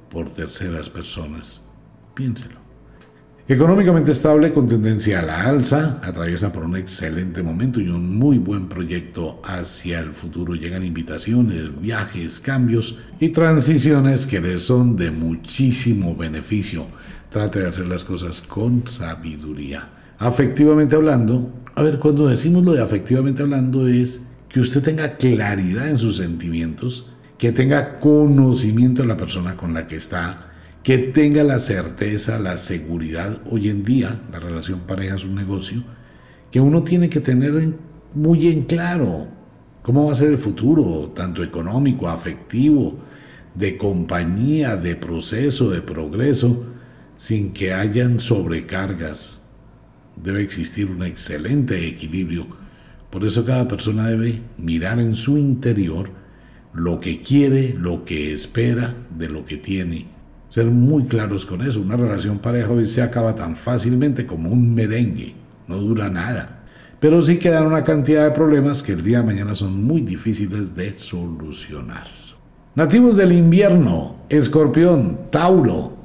por terceras personas? Piénselo. Económicamente estable con tendencia a la alza, atraviesa por un excelente momento y un muy buen proyecto hacia el futuro. Llegan invitaciones, viajes, cambios y transiciones que le son de muchísimo beneficio. Trate de hacer las cosas con sabiduría. Afectivamente hablando, a ver, cuando decimos lo de afectivamente hablando es que usted tenga claridad en sus sentimientos, que tenga conocimiento de la persona con la que está, que tenga la certeza, la seguridad. Hoy en día la relación pareja es un negocio que uno tiene que tener muy en claro cómo va a ser el futuro, tanto económico, afectivo, de compañía, de proceso, de progreso, sin que hayan sobrecargas. Debe existir un excelente equilibrio. Por eso cada persona debe mirar en su interior lo que quiere, lo que espera de lo que tiene ser muy claros con eso. Una relación pareja hoy se acaba tan fácilmente como un merengue, no dura nada. Pero sí quedan una cantidad de problemas que el día de mañana son muy difíciles de solucionar. Nativos del invierno, escorpión, Tauro.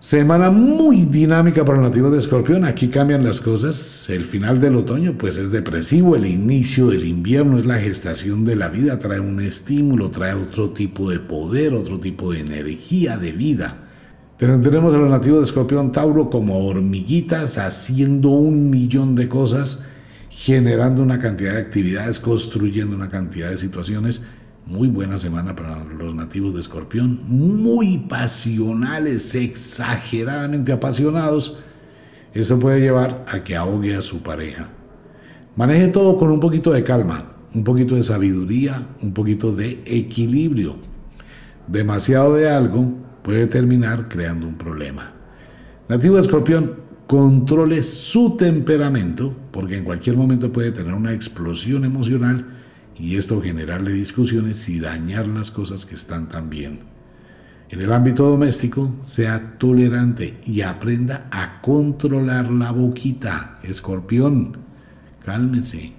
Semana muy dinámica para los nativos de escorpión. Aquí cambian las cosas. El final del otoño pues es depresivo. El inicio del invierno es la gestación de la vida. Trae un estímulo, trae otro tipo de poder, otro tipo de energía de vida. Tenemos a los nativos de Escorpión Tauro como hormiguitas haciendo un millón de cosas, generando una cantidad de actividades, construyendo una cantidad de situaciones. Muy buena semana para los nativos de Escorpión, muy pasionales, exageradamente apasionados. Eso puede llevar a que ahogue a su pareja. Maneje todo con un poquito de calma, un poquito de sabiduría, un poquito de equilibrio. Demasiado de algo puede terminar creando un problema. Nativo escorpión, controle su temperamento, porque en cualquier momento puede tener una explosión emocional y esto generarle discusiones y dañar las cosas que están tan bien. En el ámbito doméstico, sea tolerante y aprenda a controlar la boquita. Escorpión, cálmese,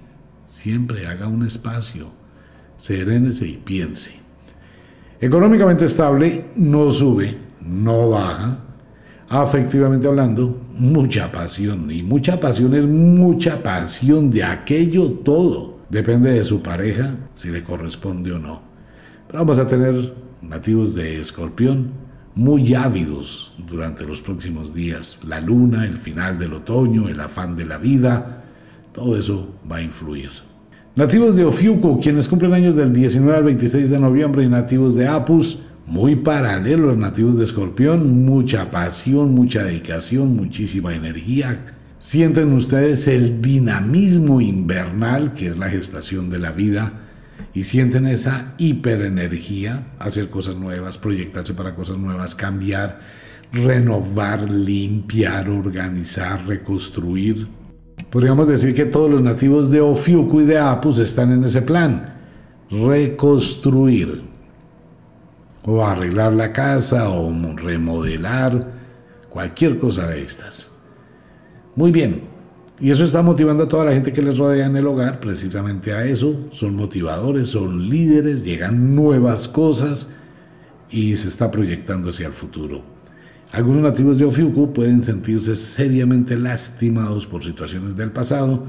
siempre haga un espacio, serénese y piense. Económicamente estable, no sube, no baja. Afectivamente hablando, mucha pasión. Y mucha pasión es mucha pasión de aquello todo. Depende de su pareja, si le corresponde o no. Pero vamos a tener nativos de escorpión muy ávidos durante los próximos días. La luna, el final del otoño, el afán de la vida, todo eso va a influir. Nativos de Ofiuco, quienes cumplen años del 19 al 26 de noviembre, y nativos de Apus, muy paralelos los nativos de Escorpión, mucha pasión, mucha dedicación, muchísima energía. Sienten ustedes el dinamismo invernal, que es la gestación de la vida, y sienten esa hiperenergía, hacer cosas nuevas, proyectarse para cosas nuevas, cambiar, renovar, limpiar, organizar, reconstruir. Podríamos decir que todos los nativos de Ofiuku y de Apus están en ese plan. Reconstruir. O arreglar la casa o remodelar. Cualquier cosa de estas. Muy bien. Y eso está motivando a toda la gente que les rodea en el hogar, precisamente a eso. Son motivadores, son líderes, llegan nuevas cosas y se está proyectando hacia el futuro. Algunos nativos de Ofiuku pueden sentirse seriamente lastimados por situaciones del pasado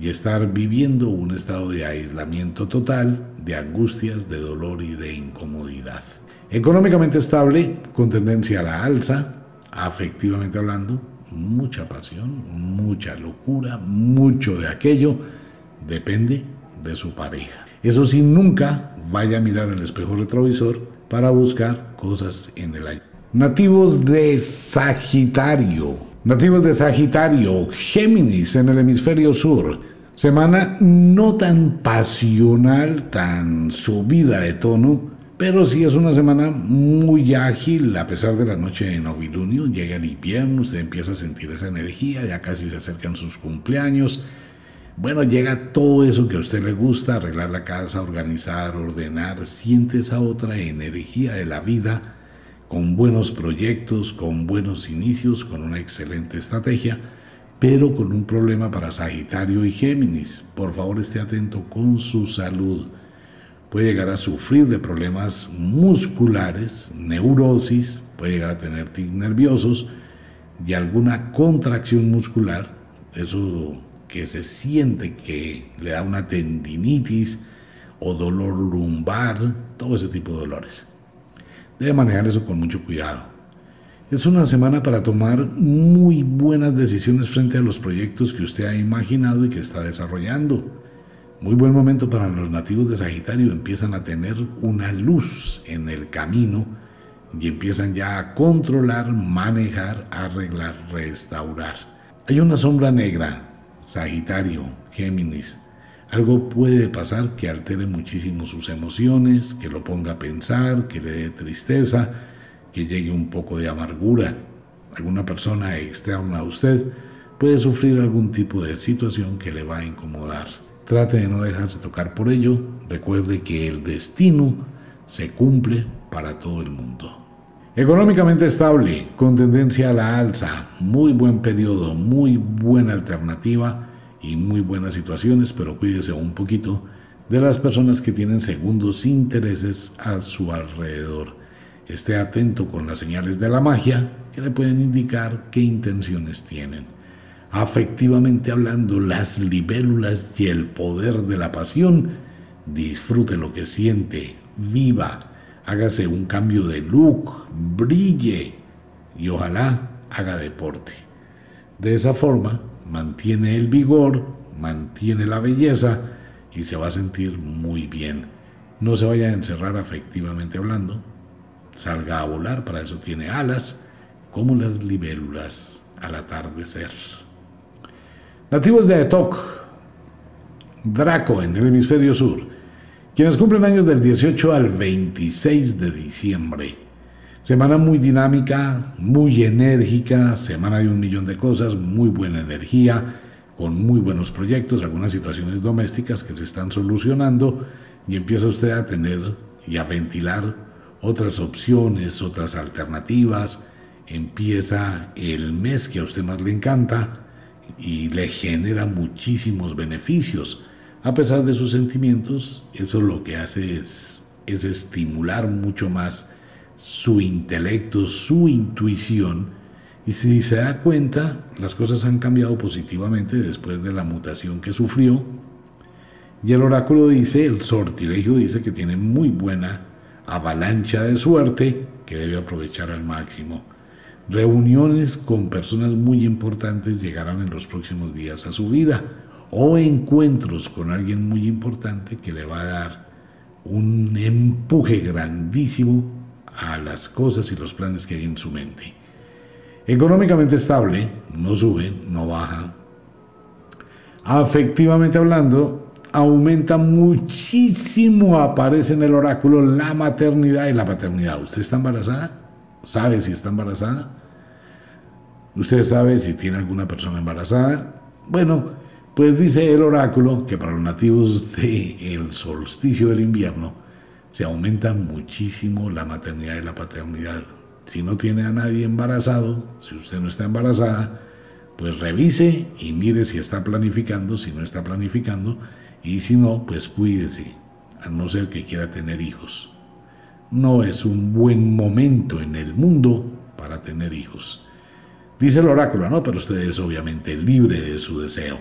y estar viviendo un estado de aislamiento total, de angustias, de dolor y de incomodidad. Económicamente estable, con tendencia a la alza, afectivamente hablando, mucha pasión, mucha locura, mucho de aquello, depende de su pareja. Eso sí, nunca vaya a mirar el espejo retrovisor para buscar cosas en el aire. Nativos de Sagitario. Nativos de Sagitario, Géminis en el hemisferio sur. Semana no tan pasional, tan subida de tono, pero sí es una semana muy ágil, a pesar de la noche de novilunio. Llega el invierno, usted empieza a sentir esa energía, ya casi se acercan sus cumpleaños. Bueno, llega todo eso que a usted le gusta, arreglar la casa, organizar, ordenar, siente esa otra energía de la vida con buenos proyectos, con buenos inicios, con una excelente estrategia, pero con un problema para Sagitario y Géminis. Por favor, esté atento con su salud puede llegar a sufrir de problemas musculares, neurosis, puede llegar a tener tics nerviosos y alguna contracción muscular, eso que se siente que le da una tendinitis o dolor lumbar, todo ese tipo de dolores. Debe manejar eso con mucho cuidado. Es una semana para tomar muy buenas decisiones frente a los proyectos que usted ha imaginado y que está desarrollando. Muy buen momento para los nativos de Sagitario. Empiezan a tener una luz en el camino y empiezan ya a controlar, manejar, arreglar, restaurar. Hay una sombra negra, Sagitario, Géminis. Algo puede pasar que altere muchísimo sus emociones, que lo ponga a pensar, que le dé tristeza, que llegue un poco de amargura. Alguna persona externa a usted puede sufrir algún tipo de situación que le va a incomodar. Trate de no dejarse tocar por ello. Recuerde que el destino se cumple para todo el mundo. Económicamente estable, con tendencia a la alza, muy buen periodo, muy buena alternativa y muy buenas situaciones, pero cuídese un poquito de las personas que tienen segundos intereses a su alrededor. Esté atento con las señales de la magia que le pueden indicar qué intenciones tienen afectivamente hablando, las libélulas y el poder de la pasión, disfrute lo que siente, viva, hágase un cambio de look, brille y ojalá haga deporte. De esa forma, mantiene el vigor, mantiene la belleza y se va a sentir muy bien. No se vaya a encerrar afectivamente hablando, salga a volar, para eso tiene alas, como las libélulas al atardecer. Nativos de Etok, Draco en el hemisferio sur, quienes cumplen años del 18 al 26 de diciembre. Semana muy dinámica, muy enérgica, semana de un millón de cosas, muy buena energía, con muy buenos proyectos, algunas situaciones domésticas que se están solucionando y empieza usted a tener y a ventilar otras opciones, otras alternativas. Empieza el mes que a usted más le encanta y le genera muchísimos beneficios. A pesar de sus sentimientos, eso lo que hace es, es estimular mucho más su intelecto, su intuición. Y si se da cuenta, las cosas han cambiado positivamente después de la mutación que sufrió. Y el oráculo dice, el sortilegio dice que tiene muy buena avalancha de suerte que debe aprovechar al máximo. Reuniones con personas muy importantes llegarán en los próximos días a su vida o encuentros con alguien muy importante que le va a dar un empuje grandísimo a las cosas y los planes que hay en su mente. Económicamente estable, no sube, no baja. Afectivamente hablando, aumenta muchísimo, aparece en el oráculo la maternidad y la paternidad. ¿Usted está embarazada? ¿Sabe si está embarazada? ¿Usted sabe si tiene alguna persona embarazada? Bueno, pues dice el oráculo que para los nativos del solsticio del invierno se aumenta muchísimo la maternidad y la paternidad. Si no tiene a nadie embarazado, si usted no está embarazada, pues revise y mire si está planificando, si no está planificando, y si no, pues cuídese, a no ser que quiera tener hijos. No es un buen momento en el mundo para tener hijos. Dice el oráculo, no, pero usted es obviamente libre de su deseo.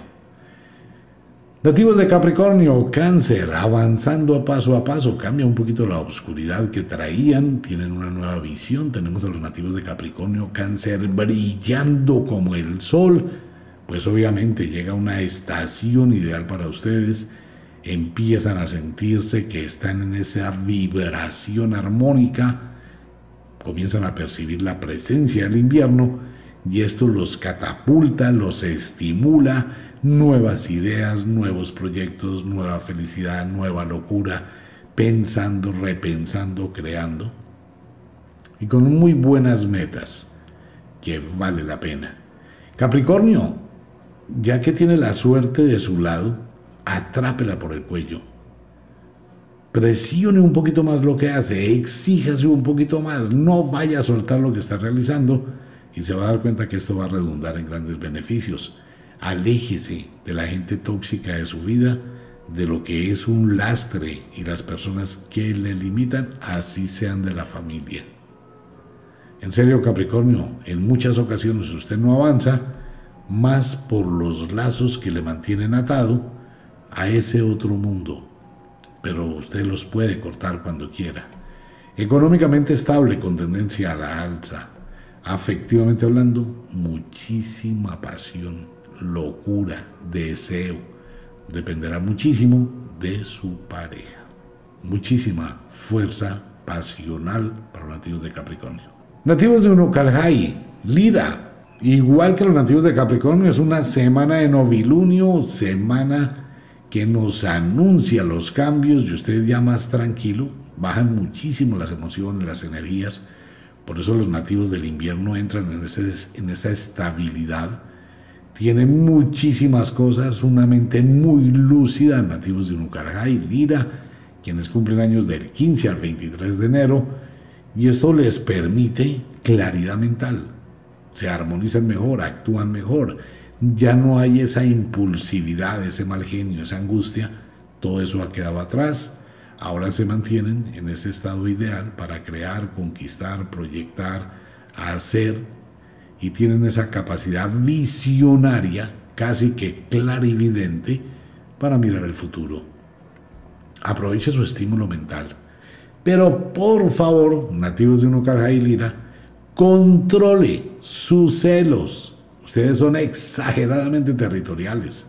Nativos de Capricornio, cáncer, avanzando a paso a paso, cambia un poquito la oscuridad que traían, tienen una nueva visión, tenemos a los nativos de Capricornio, cáncer brillando como el sol, pues obviamente llega una estación ideal para ustedes, empiezan a sentirse que están en esa vibración armónica, comienzan a percibir la presencia del invierno y esto los catapulta, los estimula, nuevas ideas, nuevos proyectos, nueva felicidad, nueva locura, pensando, repensando, creando y con muy buenas metas que vale la pena. Capricornio, ya que tiene la suerte de su lado, atrápela por el cuello. Presione un poquito más lo que hace, exíjase un poquito más, no vaya a soltar lo que está realizando y se va a dar cuenta que esto va a redundar en grandes beneficios aléjese de la gente tóxica de su vida, de lo que es un lastre y las personas que le limitan, así sean de la familia. En serio, Capricornio, en muchas ocasiones usted no avanza más por los lazos que le mantienen atado a ese otro mundo, pero usted los puede cortar cuando quiera. Económicamente estable con tendencia a la alza, afectivamente hablando, muchísima pasión locura, deseo. Dependerá muchísimo de su pareja. Muchísima fuerza pasional para los nativos de Capricornio. Nativos de Unocaljay, Lira. Igual que los nativos de Capricornio, es una semana de novilunio, semana que nos anuncia los cambios y usted ya más tranquilo. Bajan muchísimo las emociones, las energías. Por eso los nativos del invierno entran en, esa estabilidad tiene muchísimas cosas, una mente muy lúcida, nativos de Unucarajay, Lira, quienes cumplen años del 15 al 23 de enero, y esto les permite claridad mental. Se armonizan mejor, actúan mejor. Ya no hay esa impulsividad, ese mal genio, esa angustia. Todo eso ha quedado atrás. Ahora se mantienen en ese estado ideal para crear, conquistar, proyectar, hacer y tienen esa capacidad visionaria, casi que clarividente, para mirar el futuro. Aproveche su estímulo mental. Pero por favor, nativos de Unocaja y Lira, controle sus celos. Ustedes son exageradamente territoriales.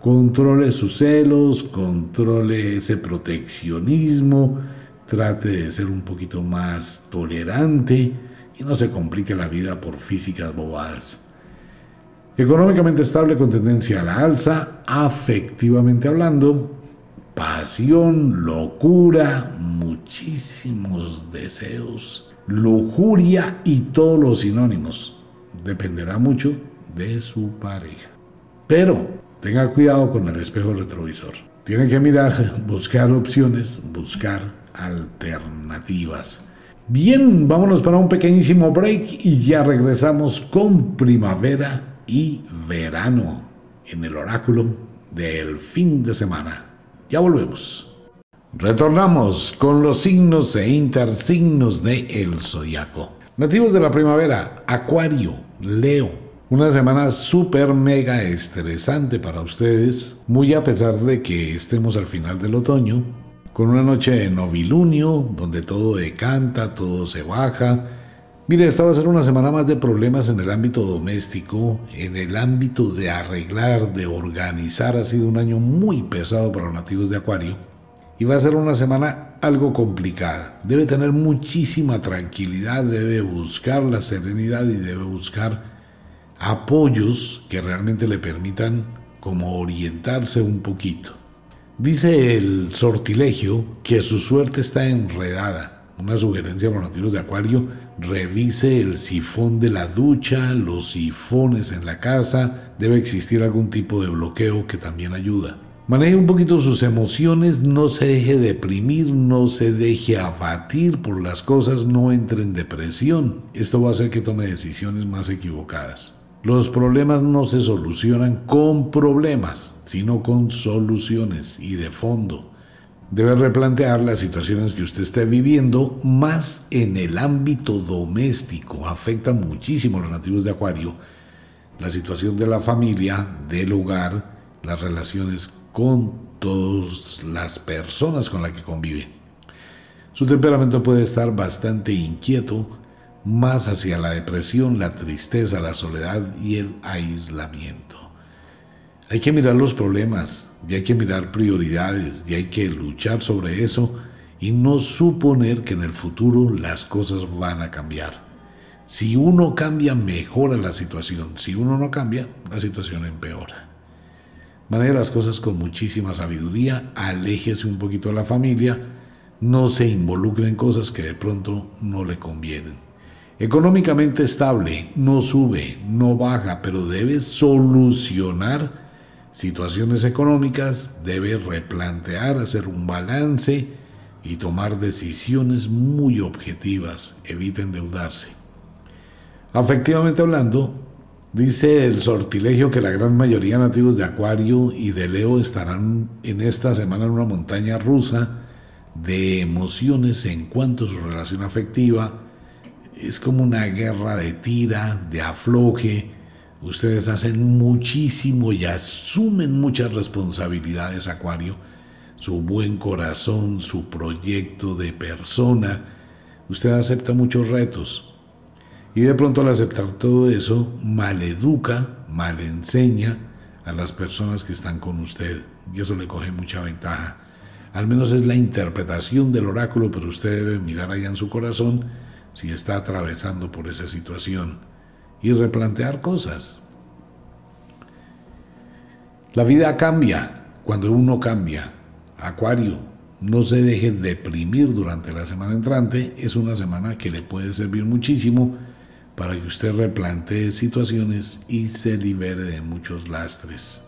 Controle sus celos, controle ese proteccionismo, trate de ser un poquito más tolerante y no se complique la vida por físicas bobadas. Económicamente estable con tendencia a la alza, afectivamente hablando, pasión, locura, muchísimos deseos, lujuria y todos los sinónimos. Dependerá mucho de su pareja. Pero tenga cuidado con el espejo retrovisor. Tiene que mirar, buscar opciones, buscar alternativas. Bien, vámonos para un pequeñísimo break y ya regresamos con primavera y verano en el oráculo del fin de semana. Ya volvemos. Retornamos con los signos e intersignos de el zodiaco. Nativos de la primavera, Acuario, Leo. Una semana súper mega estresante para ustedes, muy a pesar de que estemos al final del otoño con una noche de novilunio, donde todo decanta, todo se baja. Mire, esta va a ser una semana más de problemas en el ámbito doméstico, en el ámbito de arreglar, de organizar. Ha sido un año muy pesado para los nativos de Acuario y va a ser una semana algo complicada. Debe tener muchísima tranquilidad, debe buscar la serenidad y debe buscar apoyos que realmente le permitan como orientarse un poquito. Dice el sortilegio que su suerte está enredada. Una sugerencia para nativos de Acuario, revise el sifón de la ducha, los sifones en la casa, debe existir algún tipo de bloqueo que también ayuda. Maneje un poquito sus emociones, no se deje deprimir, no se deje abatir por las cosas, no entre en depresión. Esto va a hacer que tome decisiones más equivocadas. Los problemas no se solucionan con problemas, sino con soluciones y de fondo. Debe replantear las situaciones que usted esté viviendo más en el ámbito doméstico. Afecta muchísimo a los nativos de Acuario la situación de la familia, del hogar, las relaciones con todas las personas con las que convive. Su temperamento puede estar bastante inquieto, más hacia la depresión, la tristeza, la soledad y el aislamiento. Hay que mirar los problemas y hay que mirar prioridades y hay que luchar sobre eso y no suponer que en el futuro las cosas van a cambiar. Si uno cambia, mejora la situación. Si uno no cambia, la situación empeora. Maneje las cosas con muchísima sabiduría, aléjese un poquito de la familia, no se involucre en cosas que de pronto no le convienen. Económicamente estable, no sube, no baja, pero debe solucionar situaciones económicas, debe replantear, hacer un balance y tomar decisiones muy objetivas, evite endeudarse. Afectivamente hablando, Dice el sortilegio que la gran mayoría de nativos de Acuario y de Leo estarán en esta semana en una montaña rusa de emociones en cuanto a su relación afectiva. Es como una guerra de tira, de afloje. Ustedes hacen muchísimo y asumen muchas responsabilidades, Acuario. Su buen corazón, su proyecto de persona. Usted acepta muchos retos y de pronto al aceptar todo eso, maleduca, enseña a las personas que están con usted. Y eso le coge mucha ventaja. Al menos es la interpretación del oráculo, pero usted debe mirar allá en su corazón si está atravesando por esa situación y replantear cosas. La vida cambia cuando uno cambia. Acuario, no se deje deprimir durante la semana entrante. Es una semana que le puede servir muchísimo para que usted replantee situaciones y se libere de muchos lastres.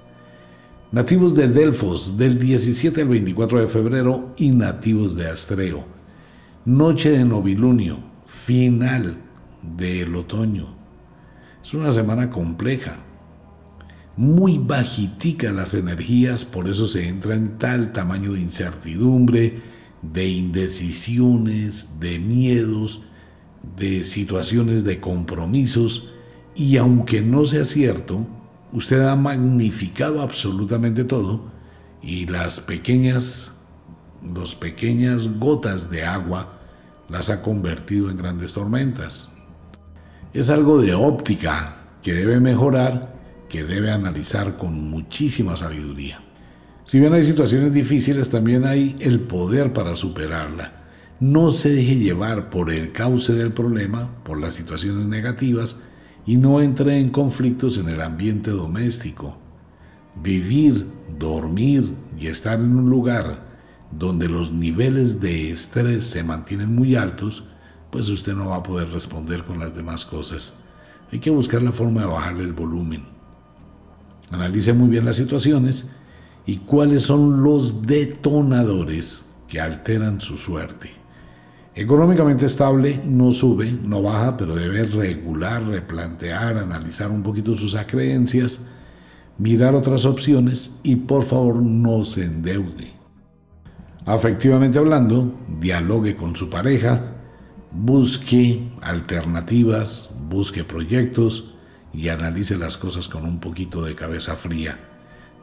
Nativos de Delfos del 17 al 24 de febrero y nativos de Astreo. Noche de novilunio, final del otoño. Es una semana compleja, muy bajitica las energías, por eso se entra en tal tamaño de incertidumbre, de indecisiones, de miedos, de situaciones de compromisos y aunque no sea cierto, usted ha magnificado absolutamente todo y las pequeñas, las pequeñas gotas de agua las ha convertido en grandes tormentas. Es algo de óptica que debe mejorar, que debe analizar con muchísima sabiduría. Si bien hay situaciones difíciles, también hay el poder para superarla no se deje llevar por el cauce del problema, por las situaciones negativas, y no entre en conflictos en el ambiente doméstico. Vivir, dormir y estar en un lugar donde los niveles de estrés se mantienen muy altos, pues usted no va a poder responder con las demás cosas. Hay que buscar la forma de bajarle el volumen. Analice muy bien las situaciones y cuáles son los detonadores que alteran su suerte. Económicamente estable, no sube, no baja, pero debe regular, replantear, analizar un poquito sus creencias, mirar otras opciones y por favor no se endeude. Afectivamente hablando, dialogue con su pareja, busque alternativas, busque proyectos y analice las cosas con un poquito de cabeza fría.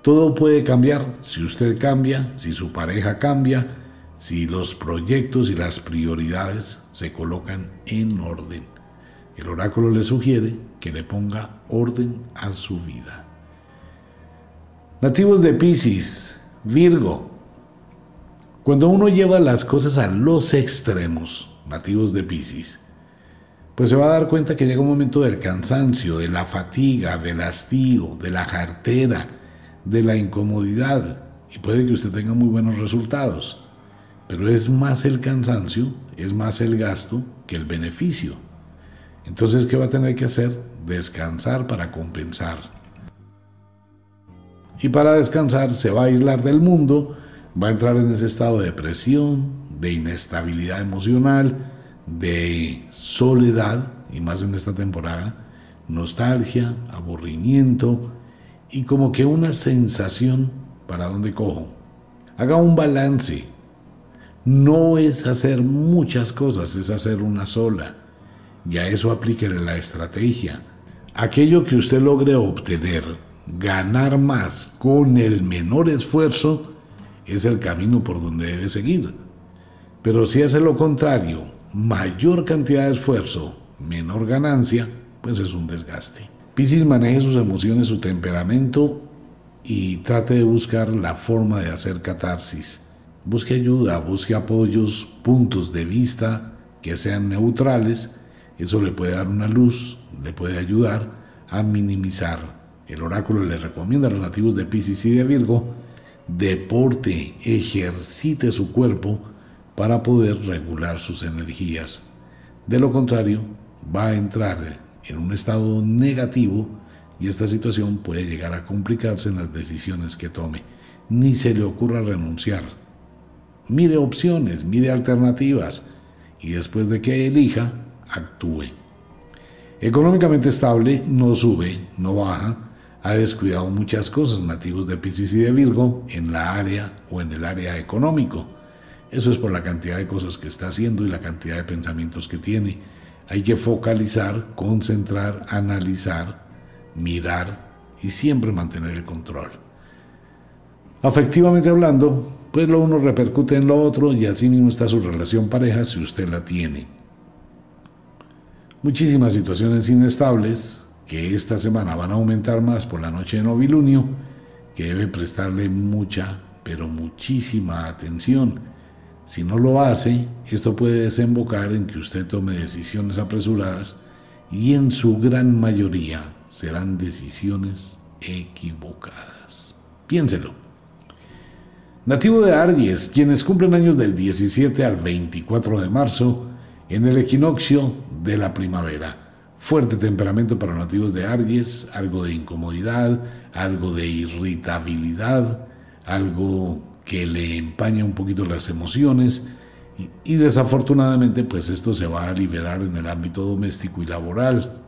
Todo puede cambiar si usted cambia, si su pareja cambia, si los proyectos y las prioridades se colocan en orden. El oráculo le sugiere que le ponga orden a su vida. Nativos de Pisces, Virgo. Cuando uno lleva las cosas a los extremos, nativos de Pisces, pues se va a dar cuenta que llega un momento del cansancio, de la fatiga, del hastío, de la cartera, de la incomodidad y puede que usted tenga muy buenos resultados, pero es más el cansancio, es más el gasto que el beneficio. Entonces, ¿qué va a tener que hacer? Descansar para compensar. Y para descansar se va a aislar del mundo, va a entrar en ese estado de depresión, de inestabilidad emocional, de soledad, y más en esta temporada, nostalgia, aburrimiento y como que una sensación para dónde cojo. Haga un balance. No es hacer muchas cosas, es hacer una sola. Y a eso aplique la estrategia. Aquello que usted logre obtener, ganar más con el menor esfuerzo, es el camino por donde debe seguir. Pero si hace lo contrario, mayor cantidad de esfuerzo, menor ganancia, pues es un desgaste. Piscis maneje sus emociones, su temperamento y trate de buscar la forma de hacer catarsis. Busque ayuda, busque apoyos, puntos de vista que sean neutrales. Eso le puede dar una luz, le puede ayudar a minimizar. El oráculo le recomienda a los nativos de Piscis y de Virgo, deporte, ejercite su cuerpo para poder regular sus energías. De lo contrario, va a entrar en un estado negativo y esta situación puede llegar a complicarse en las decisiones que tome. Ni se le ocurra renunciar. Mire opciones, mire alternativas y después de que elija, actúe. Económicamente estable, no sube, no baja, ha descuidado muchas cosas nativos de Piscis y de Virgo en la área o en el área económico. Eso es por la cantidad de cosas que está haciendo y la cantidad de pensamientos que tiene hay que focalizar, concentrar, analizar, mirar y siempre mantener el control. Afectivamente hablando, pues lo uno repercute en lo otro y así mismo está su relación pareja si usted la tiene. Muchísimas situaciones inestables que esta semana van a aumentar más por la noche de novilunio, que debe prestarle mucha, pero muchísima atención si no lo hace, esto puede desembocar en que usted tome decisiones apresuradas y en su gran mayoría serán decisiones equivocadas. Piénselo. Nativo de Aries, quienes cumplen años del 17 al 24 de marzo en el equinoccio de la primavera. Fuerte temperamento para nativos de Aries, algo de incomodidad, algo de irritabilidad, algo que le empaña un poquito las emociones y, desafortunadamente pues esto se va a liberar en el ámbito doméstico y laboral.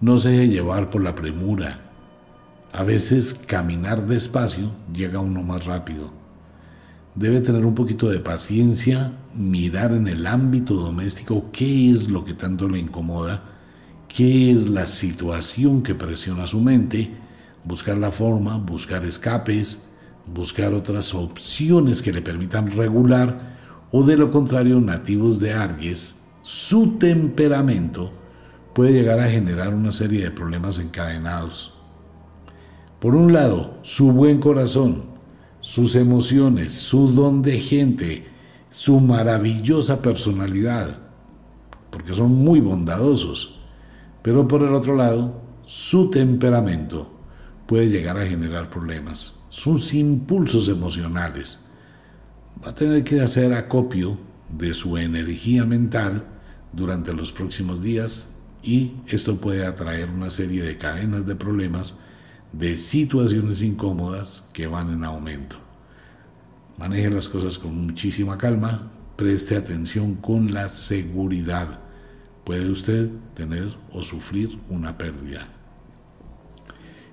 No se deje llevar por la premura. A veces caminar despacio llega uno más rápido. Debe tener un poquito de paciencia, mirar en el ámbito doméstico qué es lo que tanto le incomoda, qué es la situación que presiona su mente, buscar la forma, buscar escapes, buscar otras opciones que le permitan regular o de lo contrario nativos de Aries, su temperamento puede llegar a generar una serie de problemas encadenados. Por un lado, su buen corazón, sus emociones, su don de gente, su maravillosa personalidad, porque son muy bondadosos. Pero por el otro lado, su temperamento puede llegar a generar problemas sus impulsos emocionales. Va a tener que hacer acopio de su energía mental durante los próximos días y esto puede atraer una serie de cadenas de problemas, de situaciones incómodas que van en aumento. Maneje las cosas con muchísima calma, preste atención con la seguridad. Puede usted tener o sufrir una pérdida.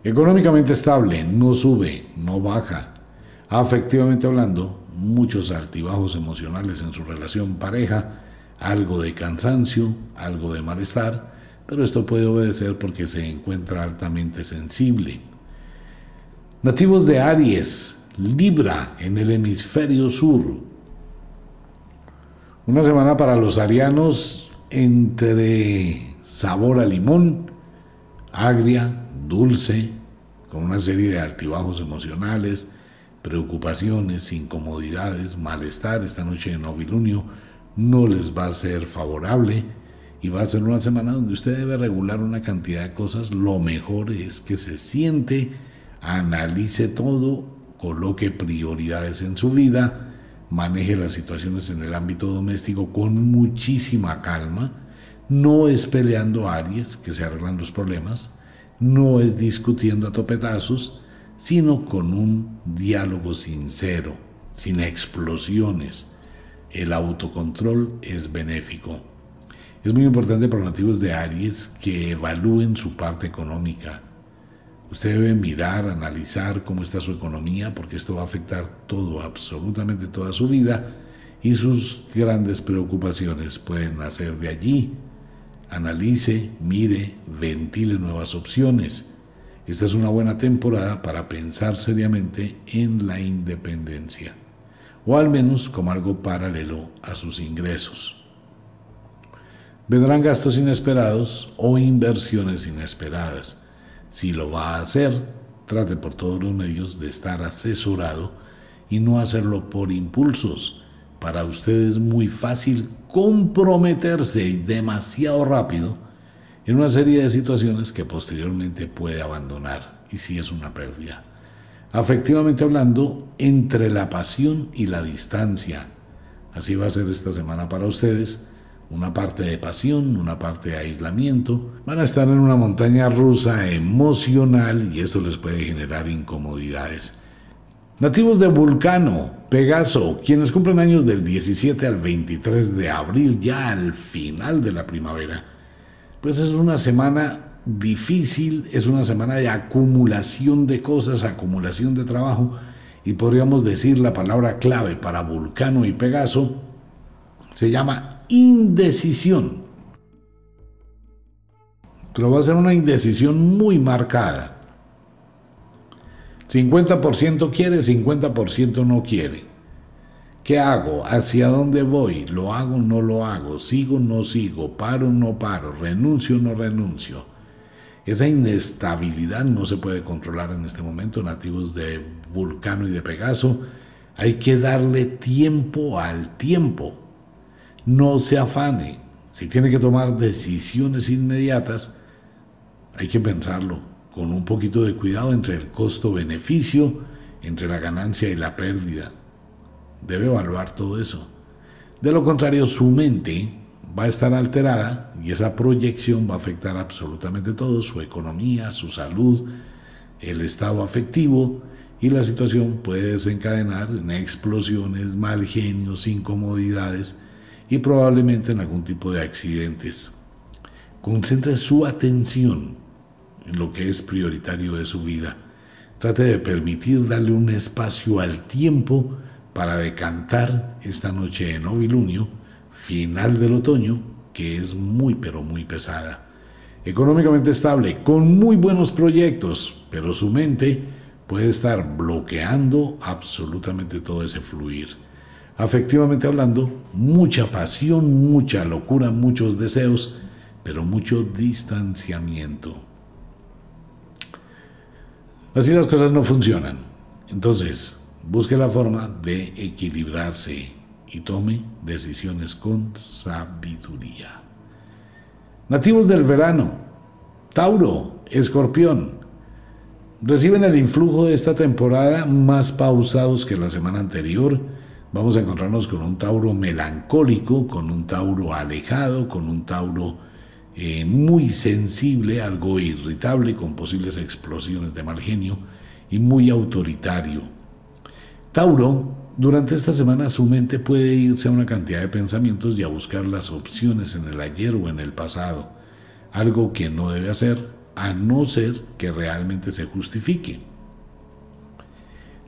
Económicamente estable, no sube, no baja. Afectivamente hablando, muchos altibajos emocionales en su relación pareja, algo de cansancio, algo de malestar, pero esto puede obedecer porque se encuentra altamente sensible. Nativos de Aries, Libra en el hemisferio sur. Una semana para los arianos entre sabor a limón, agria, dulce, con una serie de altibajos emocionales, preocupaciones, incomodidades, malestar esta noche de novilunio, no les va a ser favorable y va a ser una semana donde usted debe regular una cantidad de cosas. Lo mejor es que se siente Analice todo, coloque prioridades en su vida, maneje las situaciones en el ámbito doméstico con muchísima calma. No es peleando Aries que se arreglan los problemas, no es discutiendo a topetazos, sino con un diálogo sincero, sin explosiones. El autocontrol es benéfico. Es muy importante para los nativos de Aries que evalúen su parte económica. Usted debe mirar, analizar cómo está su economía, porque esto va a afectar todo, absolutamente toda su vida, y sus grandes preocupaciones pueden nacer de allí. Analice, mire, ventile nuevas opciones. Esta es una buena temporada para pensar seriamente en la independencia, o al menos como algo paralelo a sus ingresos. Vendrán gastos inesperados o inversiones inesperadas. Si lo va a hacer, trate por todos los medios de estar asesorado y no hacerlo por impulsos. Para usted es muy fácil comprometerse demasiado rápido en una serie de situaciones que posteriormente puede abandonar y sí es una pérdida. Afectivamente hablando, entre la pasión y la distancia. Así va a ser esta semana para ustedes. Una parte de pasión, una parte de aislamiento. Van a estar en una montaña rusa emocional y esto les puede generar incomodidades. Nativos de Vulcano, Pegaso, quienes cumplen años del 17 al 23 de abril, ya al final de la primavera pues es una semana difícil, es una semana de acumulación de cosas, acumulación de trabajo, y podríamos decir la palabra clave para Vulcano y Pegaso, se llama indecisión. Pero va a ser una indecisión muy marcada. 50% quiere, 50% no quiere. ¿Qué hago? ¿Hacia dónde voy? ¿Lo hago? ¿No lo hago? ¿Sigo? ¿No sigo? ¿Paro? ¿No paro? ¿Renuncio? ¿No renuncio? Esa inestabilidad no se puede controlar en este momento, nativos de Vulcano y de Pegaso. Hay que darle tiempo al tiempo. No se afane. Si tiene que tomar decisiones inmediatas, hay que pensarlo con un poquito de cuidado entre el costo-beneficio, entre la ganancia y la pérdida debe evaluar todo eso. De lo contrario, su mente va a estar alterada y esa proyección va a afectar absolutamente todo, su economía, su salud, el estado afectivo y la situación puede desencadenar en explosiones, mal genios, incomodidades y probablemente en algún tipo de accidentes. Concentre su atención en lo que es prioritario de su vida. Trate de permitir darle un espacio al tiempo para decantar esta noche en novilunio, final del otoño, que es muy pero muy pesada. Económicamente estable, con muy buenos proyectos, pero su mente puede estar bloqueando absolutamente todo ese fluir. Afectivamente hablando, mucha pasión, mucha locura, muchos deseos, pero mucho distanciamiento. Así las cosas no funcionan. Entonces, Busque la forma de equilibrarse y tome decisiones con sabiduría. Nativos del verano, Tauro, Escorpión, reciben el influjo de esta temporada más pausados que la semana anterior. Vamos a encontrarnos con un Tauro melancólico, con un Tauro alejado, con un Tauro eh, muy sensible, algo irritable, con posibles explosiones de mal genio y muy autoritario Tauro, durante esta semana su mente puede irse a una cantidad de pensamientos y a buscar las opciones en el ayer o en el pasado, algo que no debe hacer a no ser que realmente se justifique.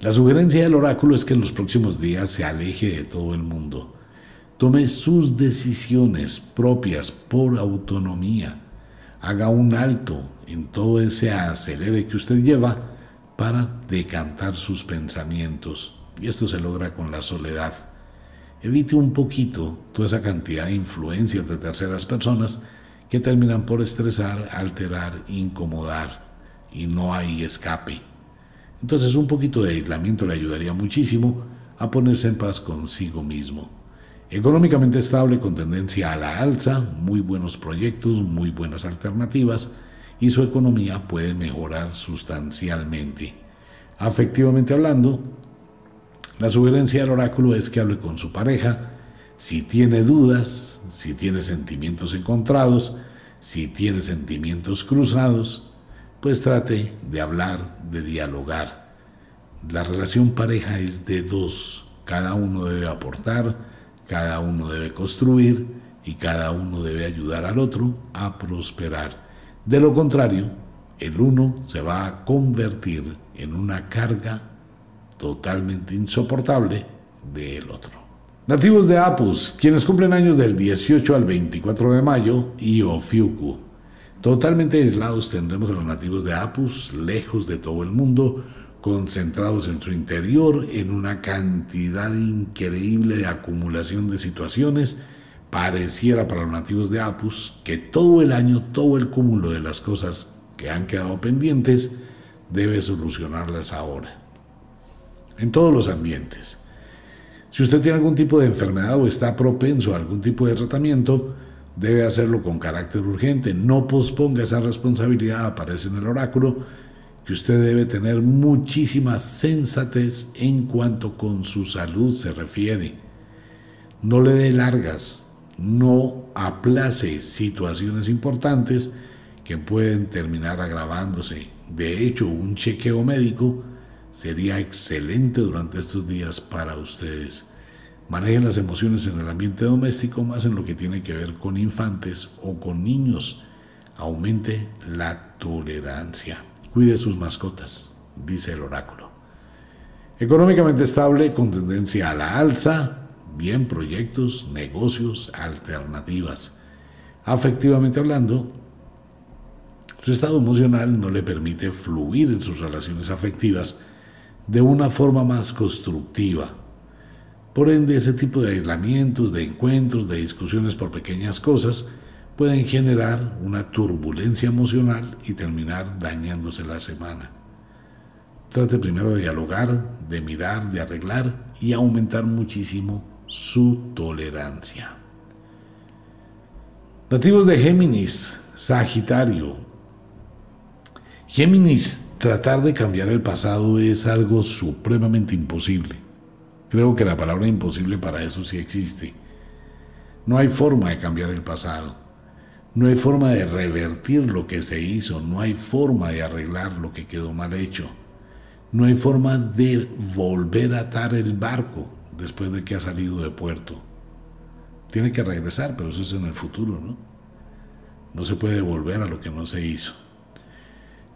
La sugerencia del oráculo es que en los próximos días se aleje de todo el mundo, tome sus decisiones propias por autonomía, haga un alto en todo ese acelere que usted lleva para decantar sus pensamientos y esto se logra con la soledad. Evite un poquito toda esa cantidad de influencias de terceras personas que terminan por estresar, alterar, incomodar y no hay escape. Entonces un poquito de aislamiento le ayudaría muchísimo a ponerse en paz consigo mismo. Económicamente estable con tendencia a la alza, muy buenos proyectos, muy buenas alternativas y su economía puede mejorar sustancialmente. Afectivamente hablando, la sugerencia del oráculo es que hable con su pareja, si tiene dudas, si tiene sentimientos encontrados, si tiene sentimientos cruzados, pues trate de hablar, de dialogar. La relación pareja es de dos, cada uno debe aportar, cada uno debe construir y cada uno debe ayudar al otro a prosperar. De lo contrario, el uno se va a convertir en una carga totalmente insoportable del otro. Nativos de Apus, quienes cumplen años del 18 al 24 de mayo, y Ofiuku. Totalmente aislados tendremos a los nativos de Apus, lejos de todo el mundo, concentrados en su interior, en una cantidad increíble de acumulación de situaciones. Pareciera para los nativos de Apus que todo el año, todo el cúmulo de las cosas que han quedado pendientes, debe solucionarlas ahora en todos los ambientes. Si usted tiene algún tipo de enfermedad o está propenso a algún tipo de tratamiento, debe hacerlo con carácter urgente. No posponga esa responsabilidad, aparece en el oráculo, que usted debe tener muchísima sensatez en cuanto con su salud se refiere. No le dé largas, no aplace situaciones importantes que pueden terminar agravándose. De hecho, un chequeo médico sería excelente durante estos días para ustedes. Manejen las emociones en el ambiente doméstico, más en lo que tiene que ver con infantes o con niños. Aumente la tolerancia. Cuide sus mascotas, dice el oráculo. Económicamente estable, con tendencia a la alza, bien proyectos, negocios, alternativas. Afectivamente hablando, su estado emocional no le permite fluir en sus relaciones afectivas de una forma más constructiva. Por ende, ese tipo de aislamientos, de encuentros, de discusiones por pequeñas cosas, pueden generar una turbulencia emocional y terminar dañándose la semana. Trate primero de dialogar, de mirar, de arreglar y aumentar muchísimo su tolerancia. Nativos de Géminis, Sagitario. Géminis tratar de cambiar el pasado es algo supremamente imposible. Creo que la palabra imposible para eso sí existe. No hay forma de cambiar el pasado. No hay forma de revertir lo que se hizo. No hay forma de arreglar lo que quedó mal hecho. No hay forma de volver a atar el barco después de que ha salido de puerto. Tiene que regresar, pero eso es en el futuro, ¿no? No se puede volver a lo que no se hizo.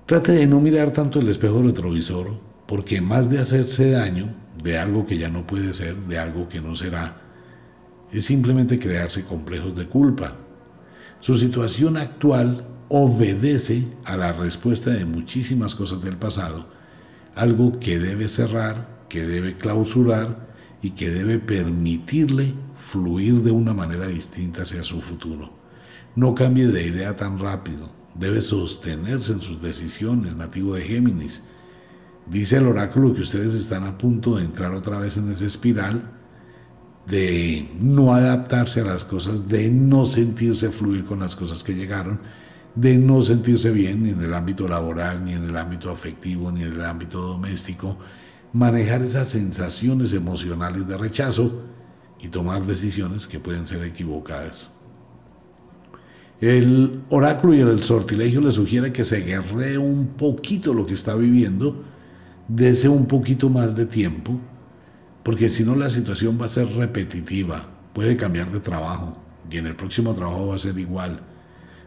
Trate de no mirar tanto el espejo retrovisor, porque más de hacerse daño de algo que ya no puede ser, de algo que no será, es simplemente crearse complejos de culpa. Su situación actual obedece a la respuesta de muchísimas cosas del pasado, algo que debe cerrar, que debe clausurar y que debe permitirle fluir de una manera distinta hacia su futuro. No cambie de idea tan rápido debe sostenerse en sus decisiones, nativo de Géminis. Dice el oráculo que ustedes están a punto de entrar otra vez en esa espiral de no adaptarse a las cosas, de no sentirse fluir con las cosas que llegaron, de no sentirse bien ni en el ámbito laboral, ni en el ámbito afectivo, ni en el ámbito doméstico, manejar esas sensaciones emocionales de rechazo y tomar decisiones que pueden ser equivocadas. El oráculo y el sortilegio le sugiere que se guerree un poquito lo que está viviendo, dese un poquito más de tiempo, porque si no la situación va a ser repetitiva, puede cambiar de trabajo y en el próximo trabajo va a ser igual,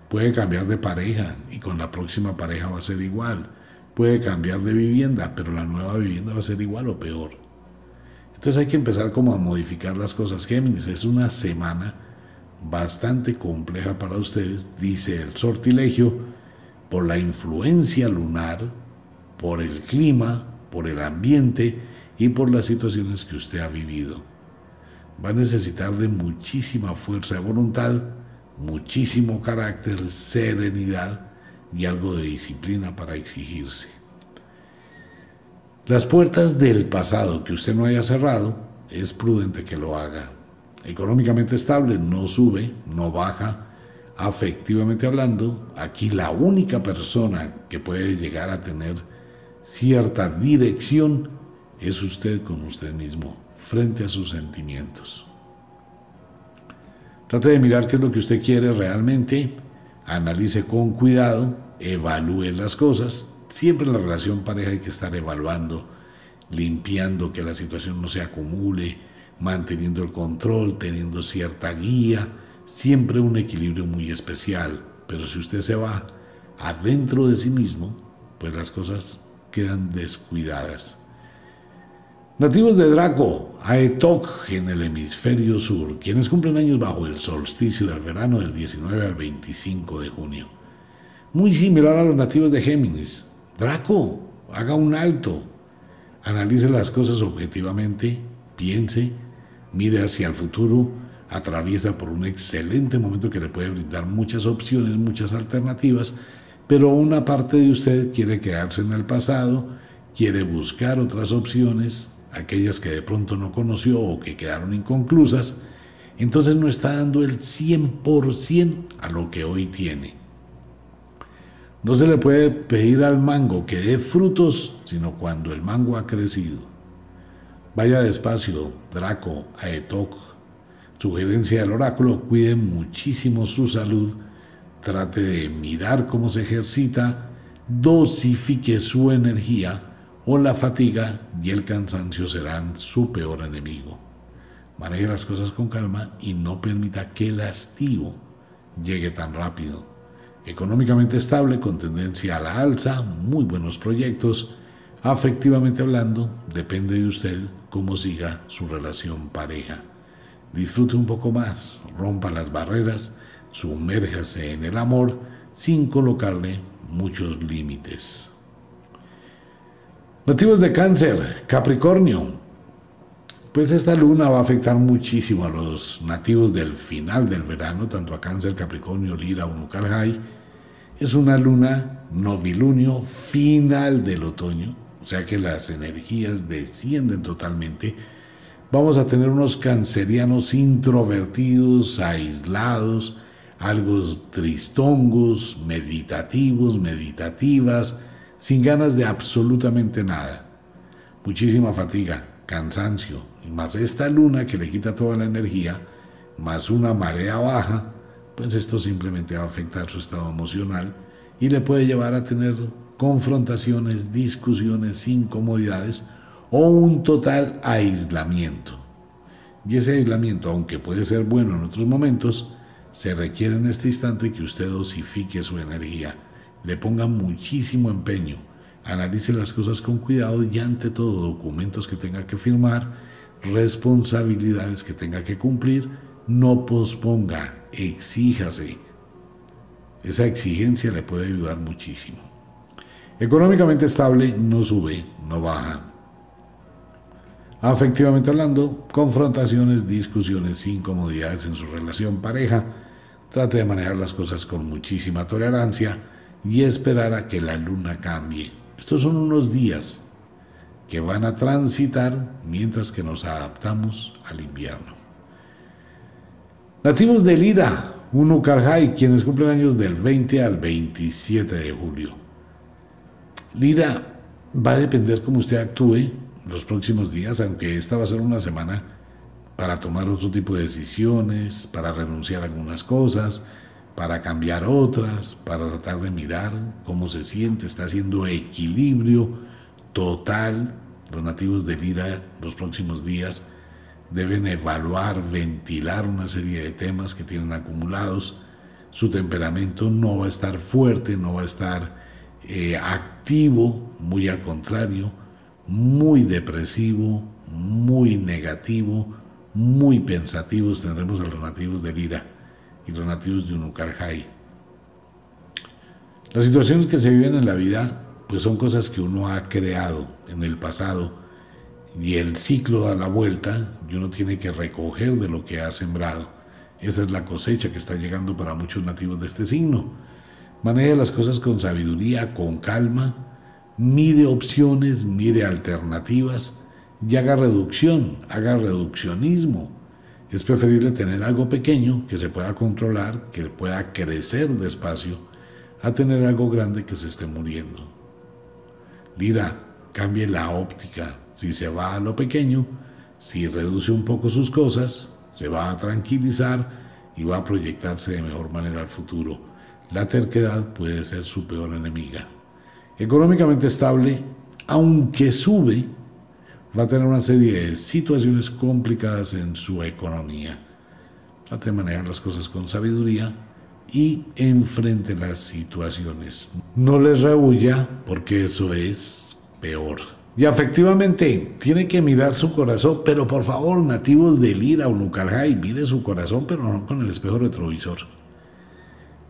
puede cambiar de pareja y con la próxima pareja va a ser igual, puede cambiar de vivienda, pero la nueva vivienda va a ser igual o peor. Entonces hay que empezar como a modificar las cosas. Géminis es una semana bastante compleja para ustedes, dice el sortilegio, por la influencia lunar, por el clima, por el ambiente y por las situaciones que usted ha vivido. Va a necesitar de muchísima fuerza de voluntad, muchísimo carácter, serenidad y algo de disciplina para exigirse. Las puertas del pasado que usted no haya cerrado, es prudente que lo haga económicamente estable, no sube, no baja, Afectivamente hablando, aquí la única persona que puede llegar a tener cierta dirección es usted con usted mismo, frente a sus sentimientos. Trate de mirar qué es lo que usted quiere realmente, analice con cuidado, evalúe las cosas. Siempre en la relación pareja hay que estar evaluando, limpiando que la situación no se acumule, manteniendo el control, teniendo cierta guía, siempre un equilibrio muy especial. Pero si usted se va adentro de sí mismo, pues las cosas quedan descuidadas. Nativos de Draco, Aetok en el hemisferio sur, quienes cumplen años bajo el solsticio del verano del 19 al 25 de junio. Muy similar a los nativos de Géminis. Draco, haga un alto, analice las cosas objetivamente, piense, mire hacia el futuro, atraviesa por un excelente momento que le puede brindar muchas opciones, muchas alternativas, pero una parte de usted quiere quedarse en el pasado, quiere buscar otras opciones, aquellas que de pronto no conoció o que quedaron inconclusas, entonces no está dando el 100% a lo que hoy tiene. No se le puede pedir al mango que dé frutos, sino cuando el mango ha crecido. Vaya despacio, Draco, Aetok. Sugerencia del oráculo, cuide muchísimo su salud, trate de mirar cómo se ejercita, dosifique su energía, o la fatiga y el cansancio serán su peor enemigo. Maneje las cosas con calma y no permita que el hastío llegue tan rápido. Económicamente estable, con tendencia a la alza, muy buenos proyectos. Afectivamente hablando, depende de usted cómo siga su relación pareja. Disfrute un poco más, rompa las barreras, sumérjase en el amor sin colocarle muchos límites. Nativos de cáncer, Capricornio. Pues esta luna va a afectar muchísimo a los nativos del final del verano, tanto a cáncer, Capricornio, Lira, Unukalhai. Es una luna novilunio final del otoño, o sea que las energías descienden totalmente. Vamos a tener unos cancerianos introvertidos, aislados, algo tristongos, meditativos, meditativas, sin ganas de absolutamente nada. Muchísima fatiga, cansancio, y más esta luna que le quita toda la energía, más una marea baja, pues esto simplemente va a afectar su estado emocional y le puede llevar a tener confrontaciones, discusiones, incomodidades o un total aislamiento. Y ese aislamiento, aunque puede ser bueno en otros momentos, se requiere en este instante que usted dosifique su energía le ponga muchísimo empeño, analice las cosas con cuidado y ante todo documentos que tenga que firmar, responsabilidades que tenga que cumplir, no posponga, exíjase. Esa exigencia le puede ayudar muchísimo. Económicamente estable, no sube, no baja. Afectivamente hablando, confrontaciones, discusiones, incomodidades en su relación pareja. Trate de manejar las cosas con muchísima tolerancia y esperar a que la luna cambie. Estos son unos días que van a transitar mientras que nos adaptamos al invierno. Nativos de Lira, Uno Carjay, quienes cumplen años del 20 al 27 de julio. Lira va a depender cómo usted actúe los próximos días, aunque esta va a ser una semana para tomar otro tipo de decisiones, para renunciar a algunas cosas, para cambiar otras, para tratar de mirar cómo se siente, está haciendo equilibrio total. Los nativos de vida los próximos días deben evaluar, ventilar una serie de temas que tienen acumulados. Su temperamento no va a estar fuerte, no va a estar eh, activo, muy al contrario, muy depresivo, muy negativo, muy pensativos tendremos a los nativos de Lira y los nativos de Unucarjay. Las situaciones que se viven en la vida pues son cosas que uno ha creado en el pasado y el ciclo da la vuelta y uno tiene que recoger de lo que ha sembrado. Esa es la cosecha que está llegando para muchos nativos de este signo. Maneja las cosas con sabiduría, con calma, mide opciones, mide alternativas y haga reducción, haga reduccionismo Es preferible tener algo pequeño que se pueda controlar, que pueda crecer despacio, a tener algo grande que se esté muriendo. Lira, cambie la óptica. Si se va a lo pequeño, si reduce un poco sus cosas, se va a tranquilizar y va a proyectarse de mejor manera al futuro. La terquedad puede ser su peor enemiga. Económicamente estable, aunque sube, va a tener una serie de situaciones complicadas en su economía. Trate de manejar las cosas con sabiduría y enfrente las situaciones. No les rehuya porque eso es peor. Y efectivamente, tiene que mirar su corazón, pero por favor, nativos de Lira o Nucalhai, mire su corazón, pero no con el espejo retrovisor.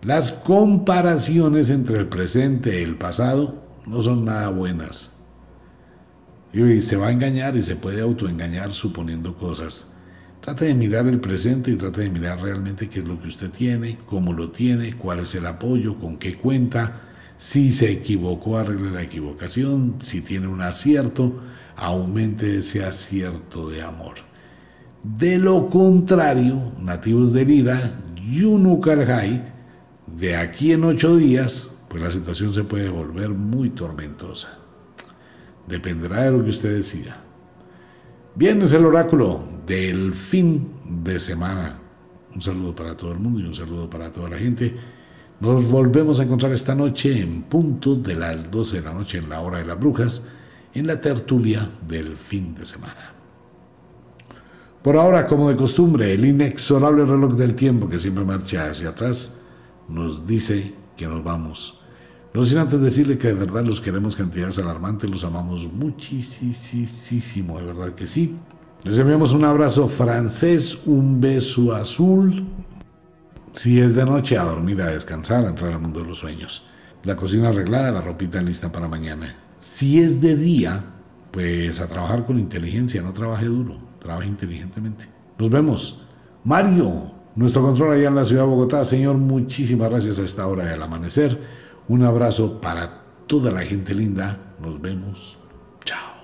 Las comparaciones entre el presente y el pasado no son nada buenas. Se va a engañar y se puede autoengañar suponiendo cosas. Trate de mirar el presente y trate de mirar realmente qué es lo que usted tiene, cómo lo tiene, cuál es el apoyo, con qué cuenta si se equivocó, arregle la equivocación. Si tiene un acierto, aumente ese acierto de amor. De lo contrario, nativos de Lira, Yunukalhai, de aquí en ocho días, pues la situación se puede volver muy tormentosa. Dependerá de lo que usted decida. Bien, es el oráculo del fin de semana. Un saludo para todo el mundo y un saludo para toda la gente. Nos volvemos a encontrar esta noche en punto de las 12 de la noche en la hora de las brujas, en la tertulia del fin de semana. Por ahora, como de costumbre, el inexorable reloj del tiempo que siempre marcha hacia atrás nos dice que nos vamos. No sin antes decirle que de verdad los queremos cantidades alarmantes, los amamos muchísimo, de verdad que sí. Les enviamos un abrazo francés, un beso azul si es de noche, a dormir, a descansar, a entrar al mundo de los sueños. La cocina arreglada, la ropita lista para mañana. Si es de día, pues a trabajar con inteligencia, no trabaje duro, trabaje inteligentemente. Nos vemos. Mario, nuestro control allá en la ciudad de Bogotá. Señor, muchísimas gracias a esta hora del amanecer. Un abrazo para toda la gente linda. Nos vemos. Chao.